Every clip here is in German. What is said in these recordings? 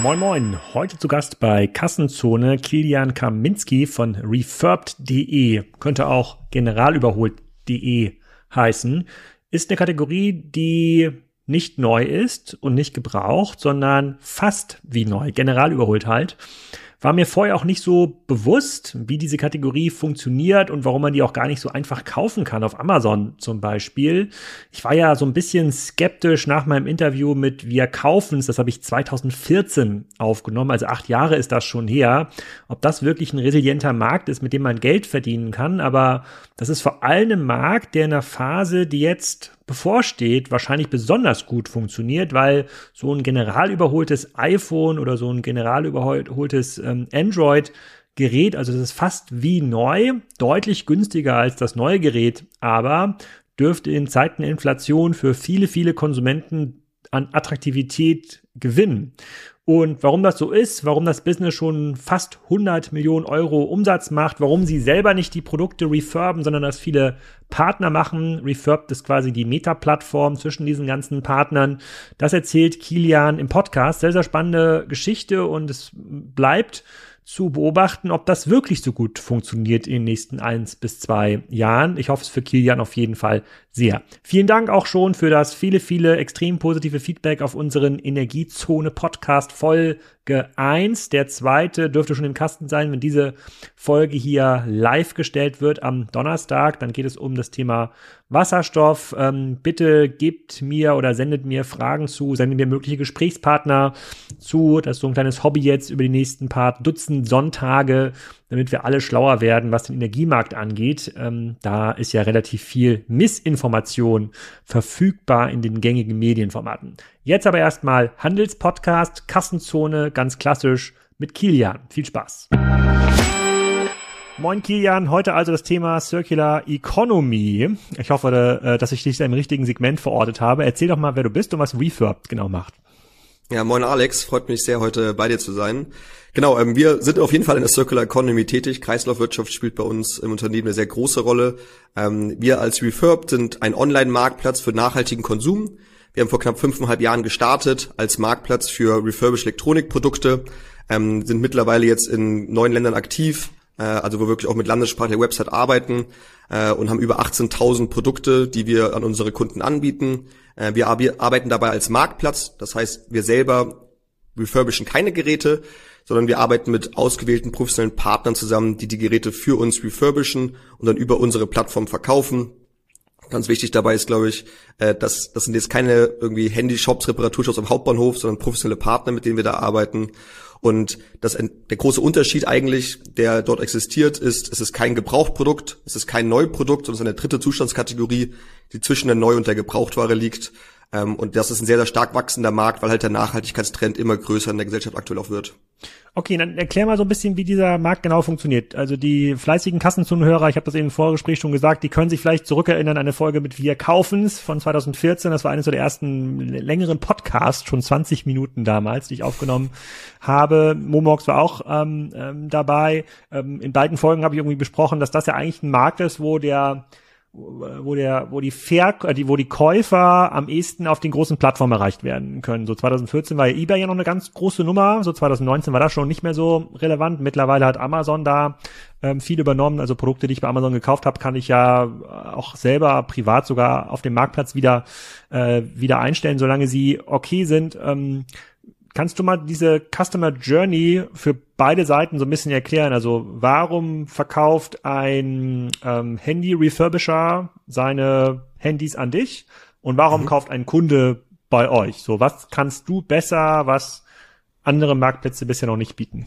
Moin Moin, heute zu Gast bei Kassenzone Kilian Kaminski von refurbed.de, könnte auch generalüberholt.de heißen, ist eine Kategorie, die nicht neu ist und nicht gebraucht, sondern fast wie neu, generalüberholt halt. War mir vorher auch nicht so bewusst, wie diese Kategorie funktioniert und warum man die auch gar nicht so einfach kaufen kann auf Amazon zum Beispiel. Ich war ja so ein bisschen skeptisch nach meinem Interview mit Wir kaufen's. Das habe ich 2014 aufgenommen, also acht Jahre ist das schon her. Ob das wirklich ein resilienter Markt ist, mit dem man Geld verdienen kann, aber das ist vor allem ein Markt, der in einer Phase, die jetzt bevorsteht, wahrscheinlich besonders gut funktioniert, weil so ein general überholtes iPhone oder so ein general überholtes ähm, Android Gerät, also es ist fast wie neu, deutlich günstiger als das neue Gerät, aber dürfte in Zeiten der Inflation für viele, viele Konsumenten an Attraktivität gewinnen. Und warum das so ist, warum das Business schon fast 100 Millionen Euro Umsatz macht, warum sie selber nicht die Produkte refurben, sondern das viele Partner machen. Refurb ist quasi die Meta-Plattform zwischen diesen ganzen Partnern. Das erzählt Kilian im Podcast. Sehr, sehr spannende Geschichte und es bleibt zu beobachten, ob das wirklich so gut funktioniert in den nächsten eins bis zwei Jahren. Ich hoffe es für Kilian auf jeden Fall sehr. Vielen Dank auch schon für das viele, viele extrem positive Feedback auf unseren Energiezone Podcast Folge 1. Der zweite dürfte schon im Kasten sein, wenn diese Folge hier live gestellt wird am Donnerstag. Dann geht es um das Thema Wasserstoff. Ähm, bitte gebt mir oder sendet mir Fragen zu, sendet mir mögliche Gesprächspartner zu. Das ist so ein kleines Hobby jetzt über die nächsten paar Dutzend Sonntage damit wir alle schlauer werden, was den Energiemarkt angeht. Ähm, da ist ja relativ viel Missinformation verfügbar in den gängigen Medienformaten. Jetzt aber erstmal Handelspodcast, Kassenzone, ganz klassisch mit Kilian. Viel Spaß. Moin Kilian, heute also das Thema Circular Economy. Ich hoffe, äh, dass ich dich da im richtigen Segment verortet habe. Erzähl doch mal, wer du bist und was Refurb genau macht. Ja, moin Alex, freut mich sehr, heute bei dir zu sein. Genau, ähm, wir sind auf jeden Fall in der Circular Economy tätig. Kreislaufwirtschaft spielt bei uns im Unternehmen eine sehr große Rolle. Ähm, wir als Refurb sind ein Online-Marktplatz für nachhaltigen Konsum. Wir haben vor knapp fünfeinhalb Jahren gestartet als Marktplatz für refurbished Elektronikprodukte, ähm, sind mittlerweile jetzt in neun Ländern aktiv, äh, also wo wir wirklich auch mit landessprachlicher Website arbeiten äh, und haben über 18.000 Produkte, die wir an unsere Kunden anbieten. Äh, wir arbeiten dabei als Marktplatz, das heißt, wir selber refurbischen keine Geräte, sondern wir arbeiten mit ausgewählten professionellen Partnern zusammen, die die Geräte für uns refurbischen und dann über unsere Plattform verkaufen. Ganz wichtig dabei ist, glaube ich, äh, dass das sind jetzt keine irgendwie Handyshops, Reparaturshops am Hauptbahnhof, sondern professionelle Partner, mit denen wir da arbeiten. Und das, der große Unterschied eigentlich, der dort existiert, ist, es ist kein Gebrauchtprodukt, es ist kein Neuprodukt, sondern es ist eine dritte Zustandskategorie, die zwischen der Neu- und der Gebrauchtware liegt. Ähm, und das ist ein sehr, sehr stark wachsender Markt, weil halt der Nachhaltigkeitstrend immer größer in der Gesellschaft aktuell auch wird. Okay, dann erklär mal so ein bisschen, wie dieser Markt genau funktioniert. Also die fleißigen Kassenzunenhörer, ich habe das eben im Vorgespräch schon gesagt, die können sich vielleicht zurückerinnern an eine Folge mit Wir kaufen's von 2014. Das war eines der ersten längeren Podcasts, schon 20 Minuten damals, die ich aufgenommen habe. Momox war auch ähm, ähm, dabei. Ähm, in beiden Folgen habe ich irgendwie besprochen, dass das ja eigentlich ein Markt ist, wo der wo der, wo die Ver äh, die, wo die Käufer am ehesten auf den großen Plattformen erreicht werden können. So 2014 war ja eBay ja noch eine ganz große Nummer, so 2019 war das schon nicht mehr so relevant. Mittlerweile hat Amazon da ähm, viel übernommen. Also Produkte, die ich bei Amazon gekauft habe, kann ich ja auch selber privat sogar auf dem Marktplatz wieder äh, wieder einstellen, solange sie okay sind. Ähm, Kannst du mal diese Customer Journey für beide Seiten so ein bisschen erklären? Also warum verkauft ein ähm, Handy-Refurbisher seine Handys an dich und warum mhm. kauft ein Kunde bei euch? So, was kannst du besser, was andere Marktplätze bisher noch nicht bieten?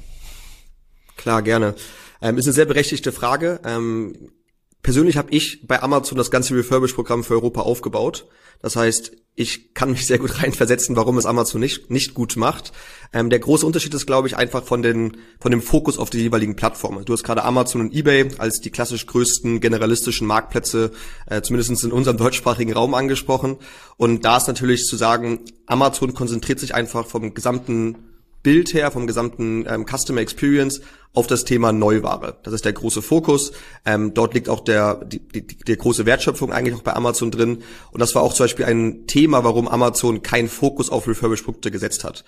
Klar, gerne. Ähm, ist eine sehr berechtigte Frage. Ähm, persönlich habe ich bei Amazon das ganze Refurbish-Programm für Europa aufgebaut. Das heißt, ich kann mich sehr gut reinversetzen, warum es Amazon nicht, nicht gut macht. Ähm, der große Unterschied ist, glaube ich, einfach von, den, von dem Fokus auf die jeweiligen Plattformen. Du hast gerade Amazon und eBay als die klassisch größten generalistischen Marktplätze, äh, zumindest in unserem deutschsprachigen Raum angesprochen. Und da ist natürlich zu sagen, Amazon konzentriert sich einfach vom gesamten Bild her, vom gesamten ähm, Customer Experience auf das Thema Neuware. Das ist der große Fokus. Ähm, dort liegt auch der, die, die, die große Wertschöpfung eigentlich auch bei Amazon drin. Und das war auch zum Beispiel ein Thema, warum Amazon keinen Fokus auf Refurbished-Produkte gesetzt hat.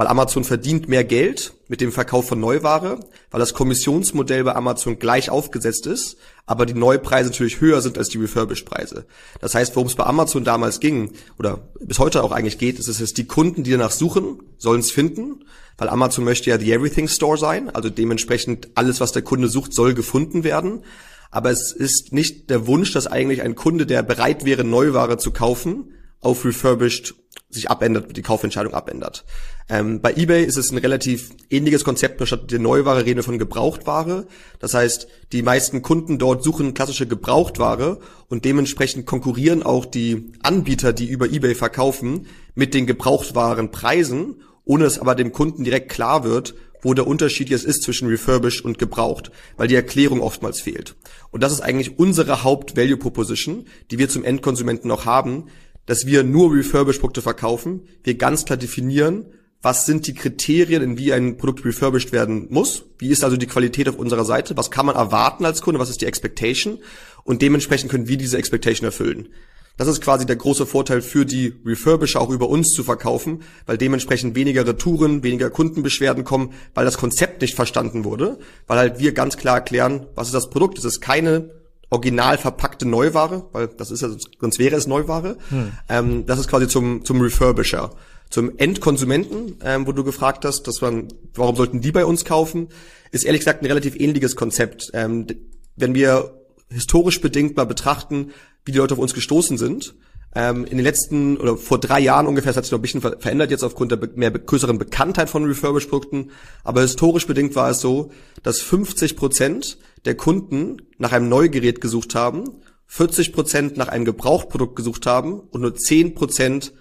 Weil Amazon verdient mehr Geld mit dem Verkauf von Neuware, weil das Kommissionsmodell bei Amazon gleich aufgesetzt ist, aber die Neupreise natürlich höher sind als die Refurbished-Preise. Das heißt, worum es bei Amazon damals ging oder bis heute auch eigentlich geht, ist es, die Kunden, die danach suchen, sollen es finden, weil Amazon möchte ja the Everything Store sein, also dementsprechend alles, was der Kunde sucht, soll gefunden werden. Aber es ist nicht der Wunsch, dass eigentlich ein Kunde, der bereit wäre, Neuware zu kaufen, auf refurbished sich abändert, die Kaufentscheidung abändert. Ähm, bei eBay ist es ein relativ ähnliches Konzept, statt der Neuware reden wir von Gebrauchtware. Das heißt, die meisten Kunden dort suchen klassische Gebrauchtware und dementsprechend konkurrieren auch die Anbieter, die über eBay verkaufen, mit den Gebrauchtwarenpreisen, ohne dass aber dem Kunden direkt klar wird, wo der Unterschied jetzt ist zwischen refurbished und gebraucht, weil die Erklärung oftmals fehlt. Und das ist eigentlich unsere Haupt-Value-Proposition, die wir zum Endkonsumenten noch haben, dass wir nur refurbished Produkte verkaufen, wir ganz klar definieren, was sind die Kriterien, in wie ein Produkt refurbished werden muss, wie ist also die Qualität auf unserer Seite, was kann man erwarten als Kunde, was ist die Expectation? Und dementsprechend können wir diese Expectation erfüllen. Das ist quasi der große Vorteil für die Refurbisher auch über uns zu verkaufen, weil dementsprechend weniger Retouren, weniger Kundenbeschwerden kommen, weil das Konzept nicht verstanden wurde, weil halt wir ganz klar erklären, was ist das Produkt. Es ist keine original verpackte Neuware, weil das ist ja, sonst wäre es Neuware. Hm. Ähm, das ist quasi zum, zum Refurbisher. Zum Endkonsumenten, ähm, wo du gefragt hast, dass man, warum sollten die bei uns kaufen, ist ehrlich gesagt ein relativ ähnliches Konzept. Ähm, wenn wir historisch bedingt mal betrachten, wie die Leute auf uns gestoßen sind, ähm, in den letzten oder vor drei Jahren ungefähr, das hat sich noch ein bisschen verändert jetzt aufgrund der mehr größeren Bekanntheit von Refurbished-Produkten, aber historisch bedingt war es so, dass 50 Prozent der Kunden nach einem Neugerät gesucht haben, 40 Prozent nach einem Gebrauchprodukt gesucht haben und nur 10 Prozent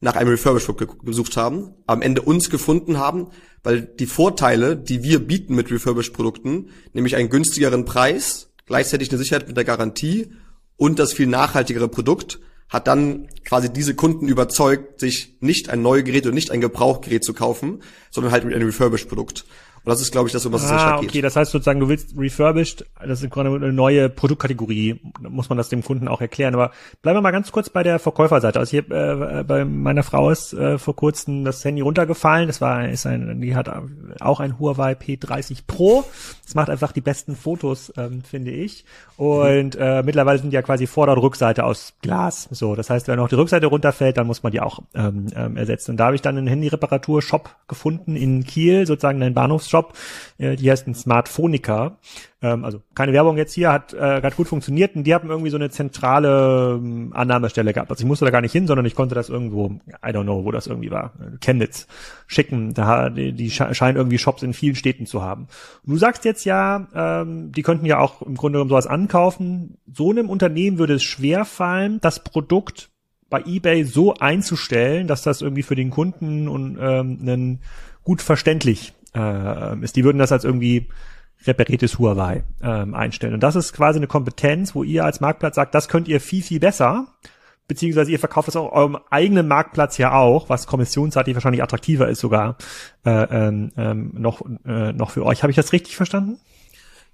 nach einem Refurbished-Produkt gesucht haben, am Ende uns gefunden haben, weil die Vorteile, die wir bieten mit Refurbished-Produkten, nämlich einen günstigeren Preis, gleichzeitig eine Sicherheit mit der Garantie und das viel nachhaltigere Produkt, hat dann quasi diese Kunden überzeugt, sich nicht ein neues Gerät und nicht ein Gebrauchgerät zu kaufen, sondern halt mit einem Refurbished-Produkt. Und das ist, glaube ich, das, um was ah, es sehr stark geht. okay, das heißt sozusagen, du willst refurbished, das ist gerade eine neue Produktkategorie, muss man das dem Kunden auch erklären. Aber bleiben wir mal ganz kurz bei der Verkäuferseite. Also hier äh, bei meiner Frau ist äh, vor kurzem das Handy runtergefallen. Das war, ist ein, die hat auch ein Huawei P30 Pro. Das macht einfach die besten Fotos, ähm, finde ich. Und äh, mittlerweile sind die ja quasi Vorder- und Rückseite aus Glas. So, das heißt, wenn auch die Rückseite runterfällt, dann muss man die auch ähm, ähm, ersetzen. Und da habe ich dann einen Handy-Reparatur-Shop gefunden in Kiel, sozusagen einen Bahnhofsshop. Äh, die heißt ein Smartphonica. Ähm, also keine Werbung jetzt hier, hat, äh, hat gut funktioniert. Und die haben irgendwie so eine zentrale ähm, Annahmestelle gehabt. Also ich musste da gar nicht hin, sondern ich konnte das irgendwo, I don't know, wo das irgendwie war, Chemnitz schicken. Da die, die scheinen irgendwie Shops in vielen Städten zu haben. Und du sagst jetzt ja, ähm, die könnten ja auch im Grunde genommen sowas an ankaufen, so einem Unternehmen würde es schwer fallen, das Produkt bei eBay so einzustellen, dass das irgendwie für den Kunden und ähm, einen gut verständlich äh, ist. Die würden das als irgendwie repariertes Huawei ähm, einstellen. Und das ist quasi eine Kompetenz, wo ihr als Marktplatz sagt, das könnt ihr viel, viel besser. Beziehungsweise ihr verkauft das auch eurem eigenen Marktplatz ja auch, was kommissionsseitig wahrscheinlich attraktiver ist sogar äh, ähm, ähm noch, äh, noch für euch. Habe ich das richtig verstanden?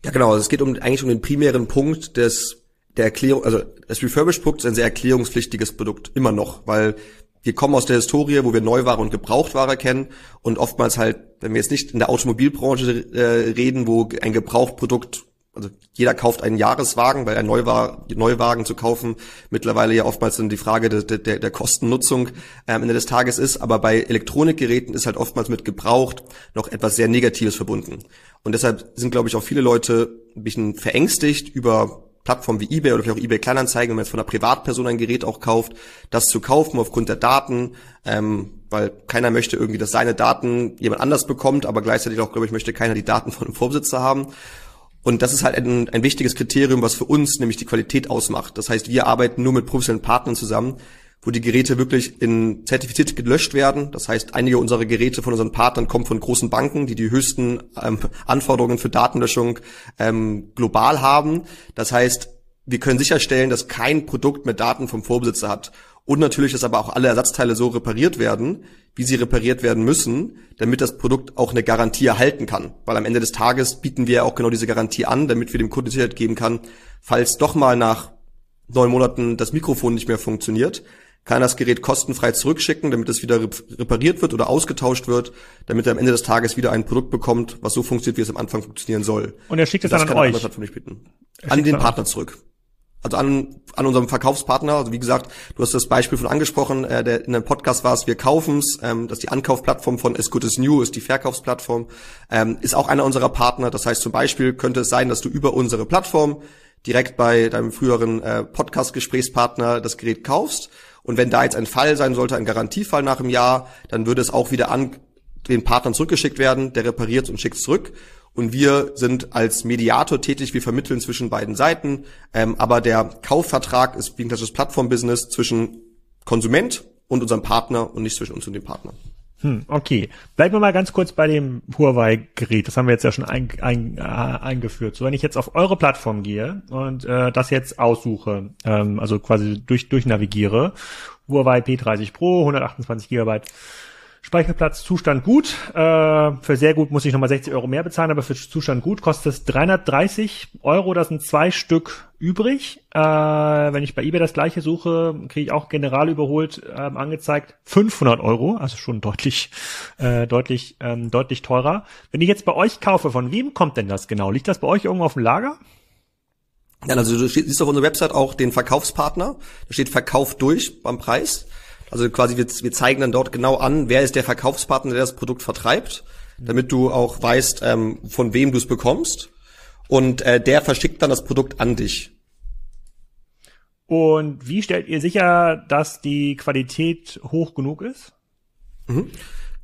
Ja, genau. Also es geht um eigentlich um den primären Punkt des der Erklärung, also das Refurbished-Produkt ist ein sehr erklärungspflichtiges Produkt, immer noch, weil wir kommen aus der Historie, wo wir Neuware und Gebrauchtware kennen und oftmals halt, wenn wir jetzt nicht in der Automobilbranche äh, reden, wo ein Gebrauchtprodukt, also jeder kauft einen Jahreswagen, weil ein Neuwagen, Neuwagen zu kaufen mittlerweile ja oftmals dann die Frage der, der, der Kostennutzung äh, am Ende des Tages ist, aber bei Elektronikgeräten ist halt oftmals mit gebraucht noch etwas sehr Negatives verbunden. Und deshalb sind, glaube ich, auch viele Leute ein bisschen verängstigt über Plattformen wie eBay oder vielleicht auch eBay Kleinanzeigen, wenn man jetzt von einer Privatperson ein Gerät auch kauft, das zu kaufen aufgrund der Daten, ähm, weil keiner möchte irgendwie, dass seine Daten jemand anders bekommt, aber gleichzeitig auch, glaube ich, möchte keiner die Daten von einem Vorbesitzer haben. Und das ist halt ein, ein wichtiges Kriterium, was für uns nämlich die Qualität ausmacht. Das heißt, wir arbeiten nur mit professionellen Partnern zusammen, wo die Geräte wirklich in zertifiziert gelöscht werden. Das heißt, einige unserer Geräte von unseren Partnern kommen von großen Banken, die die höchsten ähm, Anforderungen für Datenlöschung ähm, global haben. Das heißt, wir können sicherstellen, dass kein Produkt mehr Daten vom Vorbesitzer hat. Und natürlich, dass aber auch alle Ersatzteile so repariert werden, wie sie repariert werden müssen, damit das Produkt auch eine Garantie erhalten kann. Weil am Ende des Tages bieten wir ja auch genau diese Garantie an, damit wir dem Kunden Sicherheit geben kann, falls doch mal nach neun Monaten das Mikrofon nicht mehr funktioniert, kann das Gerät kostenfrei zurückschicken, damit es wieder repariert wird oder ausgetauscht wird, damit er am Ende des Tages wieder ein Produkt bekommt, was so funktioniert, wie es am Anfang funktionieren soll. Und er schickt es dann an euch? An den Partner zurück also an, an unserem Verkaufspartner. Also wie gesagt, du hast das Beispiel von angesprochen, äh, der in einem Podcast war es, wir kaufen's, ähm, das ist die Ankaufplattform von As Good As New, ist die Verkaufsplattform, ähm, ist auch einer unserer Partner. Das heißt zum Beispiel könnte es sein, dass du über unsere Plattform direkt bei deinem früheren äh, Podcast-Gesprächspartner das Gerät kaufst. Und wenn da jetzt ein Fall sein sollte, ein Garantiefall nach einem Jahr, dann würde es auch wieder an den Partnern zurückgeschickt werden, der repariert und schickt zurück und wir sind als Mediator tätig, wir vermitteln zwischen beiden Seiten, ähm, aber der Kaufvertrag ist wie ein klassisches Plattformbusiness zwischen Konsument und unserem Partner und nicht zwischen uns und dem Partner. Hm, okay. Bleiben wir mal ganz kurz bei dem Huawei-Gerät. Das haben wir jetzt ja schon ein, ein, äh, eingeführt. So, wenn ich jetzt auf eure Plattform gehe und äh, das jetzt aussuche, ähm, also quasi durch, durchnavigiere, Huawei P30 Pro, 128 Gigabyte Speicherplatz, Zustand gut. Äh, für sehr gut muss ich nochmal 60 Euro mehr bezahlen, aber für Zustand gut kostet es 330 Euro. Das sind zwei Stück übrig. Äh, wenn ich bei eBay das gleiche suche, kriege ich auch general überholt äh, angezeigt 500 Euro, also schon deutlich, äh, deutlich, ähm, deutlich teurer. Wenn ich jetzt bei euch kaufe, von wem kommt denn das genau? Liegt das bei euch irgendwo auf dem Lager? Ja, also du siehst auf unserer Website auch den Verkaufspartner. Da steht Verkauf durch beim Preis. Also quasi wir, wir zeigen dann dort genau an, wer ist der Verkaufspartner, der das Produkt vertreibt, damit du auch weißt, ähm, von wem du es bekommst. Und äh, der verschickt dann das Produkt an dich. Und wie stellt ihr sicher, dass die Qualität hoch genug ist? Mhm.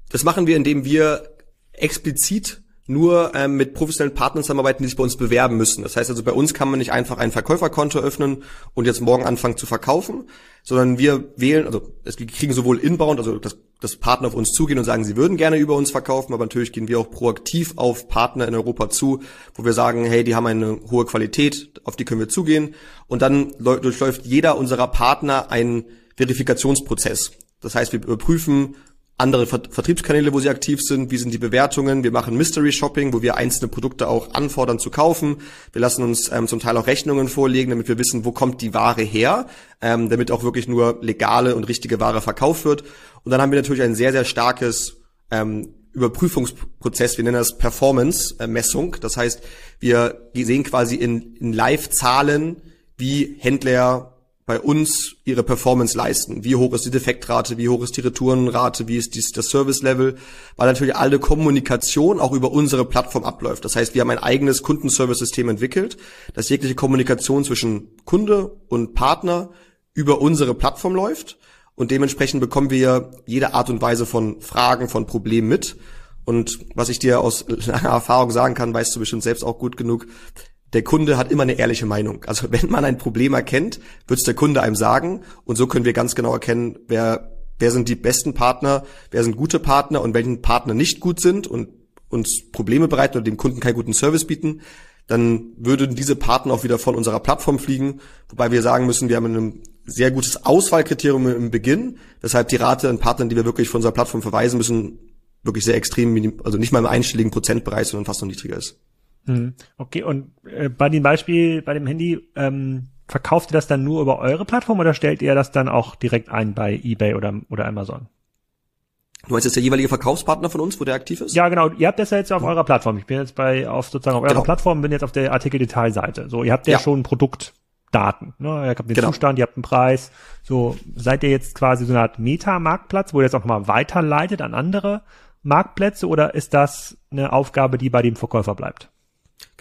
Das machen wir, indem wir explizit nur ähm, mit professionellen Partnern zusammenarbeiten, die sich bei uns bewerben müssen. Das heißt also, bei uns kann man nicht einfach ein Verkäuferkonto öffnen und jetzt morgen anfangen zu verkaufen, sondern wir wählen, also es kriegen sowohl inbound, also dass, dass Partner auf uns zugehen und sagen, sie würden gerne über uns verkaufen, aber natürlich gehen wir auch proaktiv auf Partner in Europa zu, wo wir sagen, hey, die haben eine hohe Qualität, auf die können wir zugehen. Und dann durchläuft jeder unserer Partner einen Verifikationsprozess. Das heißt, wir überprüfen, andere Vertriebskanäle, wo sie aktiv sind, wie sind die Bewertungen. Wir machen Mystery Shopping, wo wir einzelne Produkte auch anfordern zu kaufen. Wir lassen uns ähm, zum Teil auch Rechnungen vorlegen, damit wir wissen, wo kommt die Ware her, ähm, damit auch wirklich nur legale und richtige Ware verkauft wird. Und dann haben wir natürlich ein sehr, sehr starkes ähm, Überprüfungsprozess, wir nennen das Performance-Messung. Das heißt, wir sehen quasi in, in Live-Zahlen, wie Händler bei uns ihre Performance leisten. Wie hoch ist die Defektrate, wie hoch ist die Retourenrate, wie ist dies, das Service-Level, weil natürlich alle Kommunikation auch über unsere Plattform abläuft. Das heißt, wir haben ein eigenes Kundenservice-System entwickelt, das jegliche Kommunikation zwischen Kunde und Partner über unsere Plattform läuft und dementsprechend bekommen wir jede Art und Weise von Fragen, von Problemen mit. Und was ich dir aus langer Erfahrung sagen kann, weißt du bestimmt selbst auch gut genug, der Kunde hat immer eine ehrliche Meinung. Also wenn man ein Problem erkennt, wird es der Kunde einem sagen. Und so können wir ganz genau erkennen, wer, wer sind die besten Partner, wer sind gute Partner und welchen Partner nicht gut sind und uns Probleme bereiten und dem Kunden keinen guten Service bieten. Dann würden diese Partner auch wieder von unserer Plattform fliegen. Wobei wir sagen müssen, wir haben ein sehr gutes Auswahlkriterium im Beginn. Weshalb die Rate an Partnern, die wir wirklich von unserer Plattform verweisen müssen, wirklich sehr extrem, also nicht mal im einstelligen Prozentbereich, sondern fast noch niedriger ist. Hm. Okay, und äh, bei dem Beispiel, bei dem Handy, ähm, verkauft ihr das dann nur über eure Plattform oder stellt ihr das dann auch direkt ein bei eBay oder, oder Amazon? Du meinst jetzt der jeweilige Verkaufspartner von uns, wo der aktiv ist? Ja, genau. Ihr habt das ja jetzt auf eurer Plattform. Ich bin jetzt bei, auf sozusagen auf eurer genau. Plattform, bin jetzt auf der Artikel-Detailseite. So, ihr habt ja, ja. schon Produktdaten. Ne? Ihr habt den genau. Zustand, ihr habt einen Preis. So, seid ihr jetzt quasi so eine Art Meta-Marktplatz, wo ihr jetzt auch mal weiterleitet an andere Marktplätze oder ist das eine Aufgabe, die bei dem Verkäufer bleibt?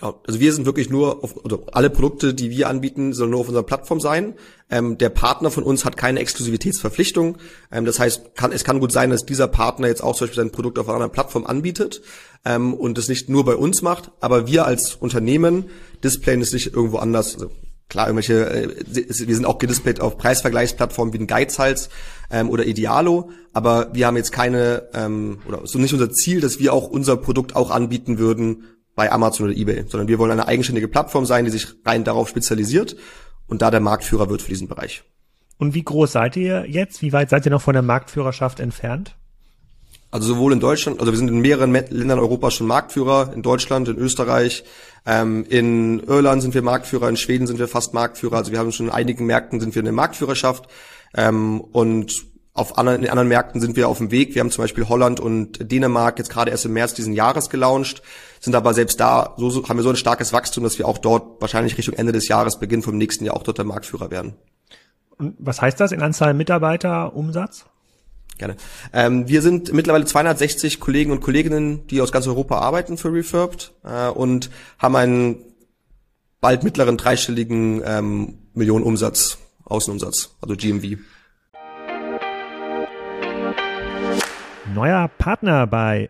Also wir sind wirklich nur auf, oder alle Produkte, die wir anbieten, sollen nur auf unserer Plattform sein. Ähm, der Partner von uns hat keine Exklusivitätsverpflichtung. Ähm, das heißt, kann, es kann gut sein, dass dieser Partner jetzt auch zum Beispiel sein Produkt auf einer anderen Plattform anbietet ähm, und es nicht nur bei uns macht, aber wir als Unternehmen displayen es nicht irgendwo anders. Also klar, irgendwelche, äh, wir sind auch gedisplayt auf Preisvergleichsplattformen wie ein Geizhals ähm, oder Idealo, aber wir haben jetzt keine, ähm, oder so nicht unser Ziel, dass wir auch unser Produkt auch anbieten würden bei Amazon oder eBay, sondern wir wollen eine eigenständige Plattform sein, die sich rein darauf spezialisiert und da der Marktführer wird für diesen Bereich. Und wie groß seid ihr jetzt? Wie weit seid ihr noch von der Marktführerschaft entfernt? Also sowohl in Deutschland, also wir sind in mehreren Ländern Europas schon Marktführer, in Deutschland, in Österreich, ähm, in Irland sind wir Marktführer, in Schweden sind wir fast Marktführer, also wir haben schon in einigen Märkten sind wir in der Marktführerschaft. Ähm, und auf anderen, in anderen Märkten sind wir auf dem Weg. Wir haben zum Beispiel Holland und Dänemark jetzt gerade erst im März diesen Jahres gelauncht, sind aber selbst da, so, so haben wir so ein starkes Wachstum, dass wir auch dort wahrscheinlich Richtung Ende des Jahres, Beginn vom nächsten Jahr auch dort der Marktführer werden. Und was heißt das in Anzahl Mitarbeiter, Umsatz? Gerne. Ähm, wir sind mittlerweile 260 Kollegen und Kolleginnen, die aus ganz Europa arbeiten für Refurbed äh, und haben einen bald mittleren dreistelligen ähm, Millionen Umsatz, Außenumsatz, also GMV. Neuer Partner bei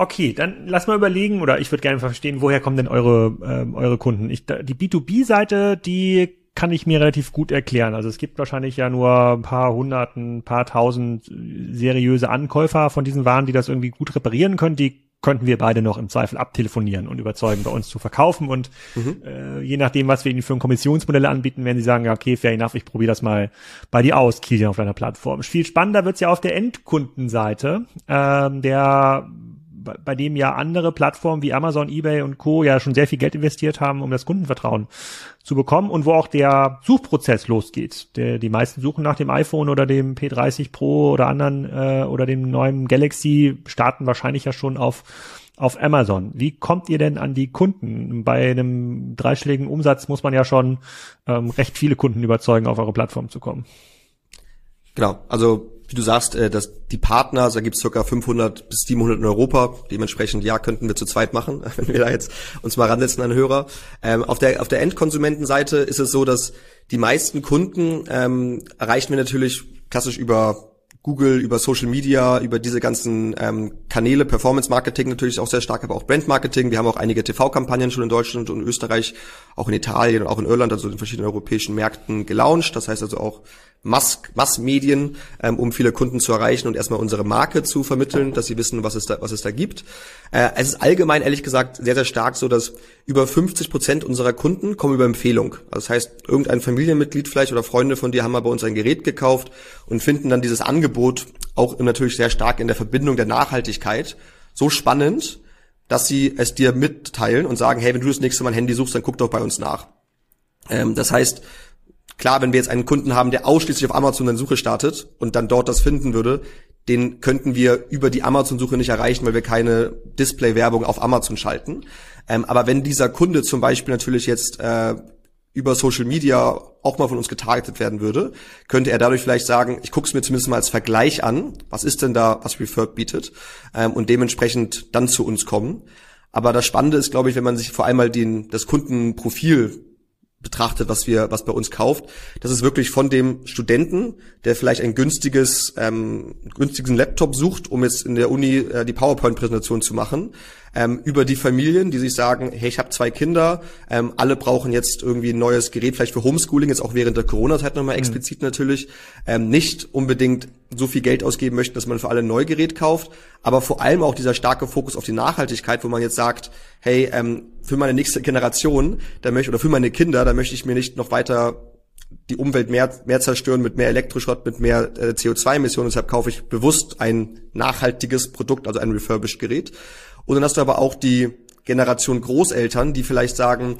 Okay, dann lass mal überlegen, oder ich würde gerne verstehen, woher kommen denn eure, äh, eure Kunden? Ich, die B2B-Seite, die kann ich mir relativ gut erklären. Also es gibt wahrscheinlich ja nur ein paar hundert, ein paar tausend seriöse Ankäufer von diesen Waren, die das irgendwie gut reparieren können. Die könnten wir beide noch im Zweifel abtelefonieren und überzeugen, bei uns zu verkaufen. Und mhm. äh, je nachdem, was wir ihnen für ein Kommissionsmodelle anbieten, werden sie sagen, ja, okay, fair enough, ich probiere das mal bei dir aus, Kilian, auf deiner Plattform. Viel spannender wird's ja auf der Endkundenseite. Ähm, der bei dem ja andere Plattformen wie Amazon, eBay und Co. ja schon sehr viel Geld investiert haben, um das Kundenvertrauen zu bekommen und wo auch der Suchprozess losgeht. Der, die meisten suchen nach dem iPhone oder dem P30 Pro oder anderen äh, oder dem neuen Galaxy, starten wahrscheinlich ja schon auf auf Amazon. Wie kommt ihr denn an die Kunden? Bei einem dreistelligen Umsatz muss man ja schon ähm, recht viele Kunden überzeugen, auf eure Plattform zu kommen. Genau, also wie du sagst, äh, dass die Partner, also da gibt es circa 500 bis 700 in Europa. Dementsprechend, ja, könnten wir zu zweit machen, wenn wir da jetzt uns mal ransetzen an Hörer. Ähm, auf der auf der Endkonsumentenseite ist es so, dass die meisten Kunden ähm, erreichen wir natürlich klassisch über Google, über Social Media, über diese ganzen ähm, Kanäle, Performance Marketing natürlich auch sehr stark, aber auch Brand Marketing. Wir haben auch einige TV-Kampagnen schon in Deutschland und Österreich, auch in Italien und auch in Irland, also in verschiedenen europäischen Märkten gelauncht. Das heißt also auch Mass Massmedien, ähm, um viele Kunden zu erreichen und erstmal unsere Marke zu vermitteln, dass sie wissen, was es da, was es da gibt. Äh, es ist allgemein, ehrlich gesagt, sehr, sehr stark so, dass über 50 Prozent unserer Kunden kommen über Empfehlung. Also das heißt, irgendein Familienmitglied vielleicht oder Freunde von dir haben mal bei uns ein Gerät gekauft und finden dann dieses Angebot auch natürlich sehr stark in der Verbindung der Nachhaltigkeit so spannend, dass sie es dir mitteilen und sagen, hey, wenn du das nächste Mal ein Handy suchst, dann guck doch bei uns nach. Ähm, das heißt, Klar, wenn wir jetzt einen Kunden haben, der ausschließlich auf Amazon eine Suche startet und dann dort das finden würde, den könnten wir über die Amazon-Suche nicht erreichen, weil wir keine Display-Werbung auf Amazon schalten. Ähm, aber wenn dieser Kunde zum Beispiel natürlich jetzt äh, über Social Media auch mal von uns getargetet werden würde, könnte er dadurch vielleicht sagen, ich gucke es mir zumindest mal als Vergleich an, was ist denn da, was Referred bietet, ähm, und dementsprechend dann zu uns kommen. Aber das Spannende ist, glaube ich, wenn man sich vor allem mal den, das Kundenprofil betrachtet, was wir, was bei uns kauft, das ist wirklich von dem Studenten, der vielleicht ein günstiges, ähm, günstigen Laptop sucht, um jetzt in der Uni äh, die PowerPoint-Präsentation zu machen, ähm, über die Familien, die sich sagen, hey, ich habe zwei Kinder, ähm, alle brauchen jetzt irgendwie ein neues Gerät, vielleicht für Homeschooling, jetzt auch während der Corona-Zeit nochmal mhm. explizit natürlich, ähm, nicht unbedingt so viel Geld ausgeben möchten, dass man für alle ein Neugerät kauft, aber vor allem auch dieser starke Fokus auf die Nachhaltigkeit, wo man jetzt sagt, hey, ähm, für meine nächste Generation, da möchte oder für meine Kinder, da möchte ich mir nicht noch weiter die Umwelt mehr, mehr zerstören mit mehr Elektroschrott, mit mehr äh, CO2-Emissionen. Deshalb kaufe ich bewusst ein nachhaltiges Produkt, also ein refurbished Gerät. Und dann hast du aber auch die Generation Großeltern, die vielleicht sagen,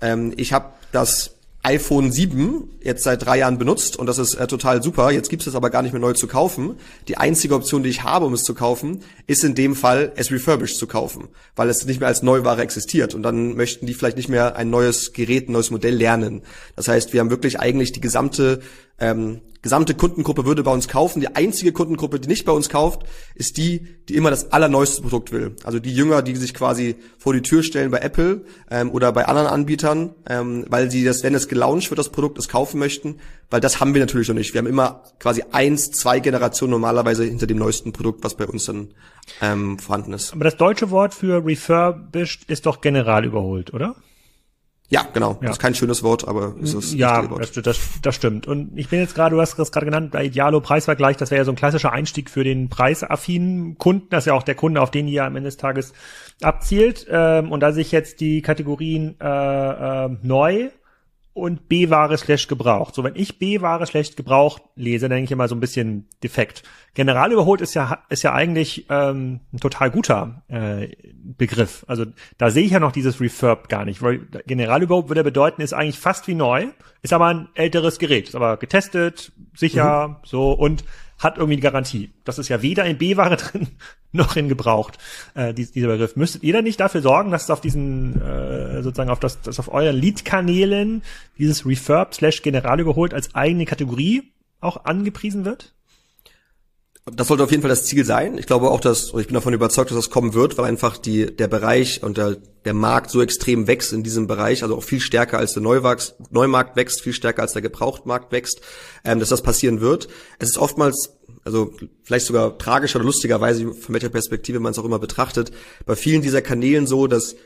Ähm, ich habe das iPhone 7 jetzt seit drei Jahren benutzt und das ist äh, total super. Jetzt gibt es aber gar nicht mehr neu zu kaufen. Die einzige Option, die ich habe, um es zu kaufen, ist in dem Fall, es refurbished zu kaufen, weil es nicht mehr als Neuware existiert. Und dann möchten die vielleicht nicht mehr ein neues Gerät, ein neues Modell lernen. Das heißt, wir haben wirklich eigentlich die gesamte ähm, gesamte Kundengruppe würde bei uns kaufen. Die einzige Kundengruppe, die nicht bei uns kauft, ist die, die immer das allerneueste Produkt will. Also die Jünger, die sich quasi vor die Tür stellen bei Apple ähm, oder bei anderen Anbietern, ähm, weil sie das, wenn es gelauncht wird, das Produkt, es kaufen möchten, weil das haben wir natürlich noch nicht. Wir haben immer quasi eins, zwei Generationen normalerweise hinter dem neuesten Produkt, was bei uns dann ähm, vorhanden ist. Aber das deutsche Wort für refurbished ist doch general überholt, oder? Ja, genau. Ja. Das ist kein schönes Wort, aber es ist ja. Das, das, das stimmt. Und ich bin jetzt gerade, du hast das gerade genannt, bei Idealo Preisvergleich, das wäre ja so ein klassischer Einstieg für den preisaffinen Kunden. Das ist ja auch der Kunde, auf den ihr am Ende des Tages abzielt. Ähm, und da sich jetzt die Kategorien äh, äh, neu und B-Ware slash gebraucht. So, wenn ich B-Ware slash gebraucht lese, denke ich immer so ein bisschen defekt. General überholt ist ja, ist ja eigentlich ähm, ein total guter äh, Begriff. Also da sehe ich ja noch dieses Refurb gar nicht. Weil General überholt würde bedeuten, ist eigentlich fast wie neu, ist aber ein älteres Gerät, ist aber getestet, sicher, mhm. so und hat irgendwie die Garantie. Das ist ja weder in B-Ware drin noch in gebraucht, äh, dieser Begriff. Müsstet ihr da nicht dafür sorgen, dass auf diesen, äh, sozusagen auf das, das auf euren Lead-Kanälen dieses Refurb slash General überholt als eigene Kategorie auch angepriesen wird? Das sollte auf jeden Fall das Ziel sein. Ich glaube auch, dass, oder ich bin davon überzeugt, dass das kommen wird, weil einfach die, der Bereich und der, der Markt so extrem wächst in diesem Bereich, also auch viel stärker als der Neuwachs, Neumarkt wächst, viel stärker als der Gebrauchtmarkt wächst, ähm, dass das passieren wird. Es ist oftmals, also vielleicht sogar tragischer oder lustigerweise, von welcher Perspektive man es auch immer betrachtet, bei vielen dieser Kanälen so, dass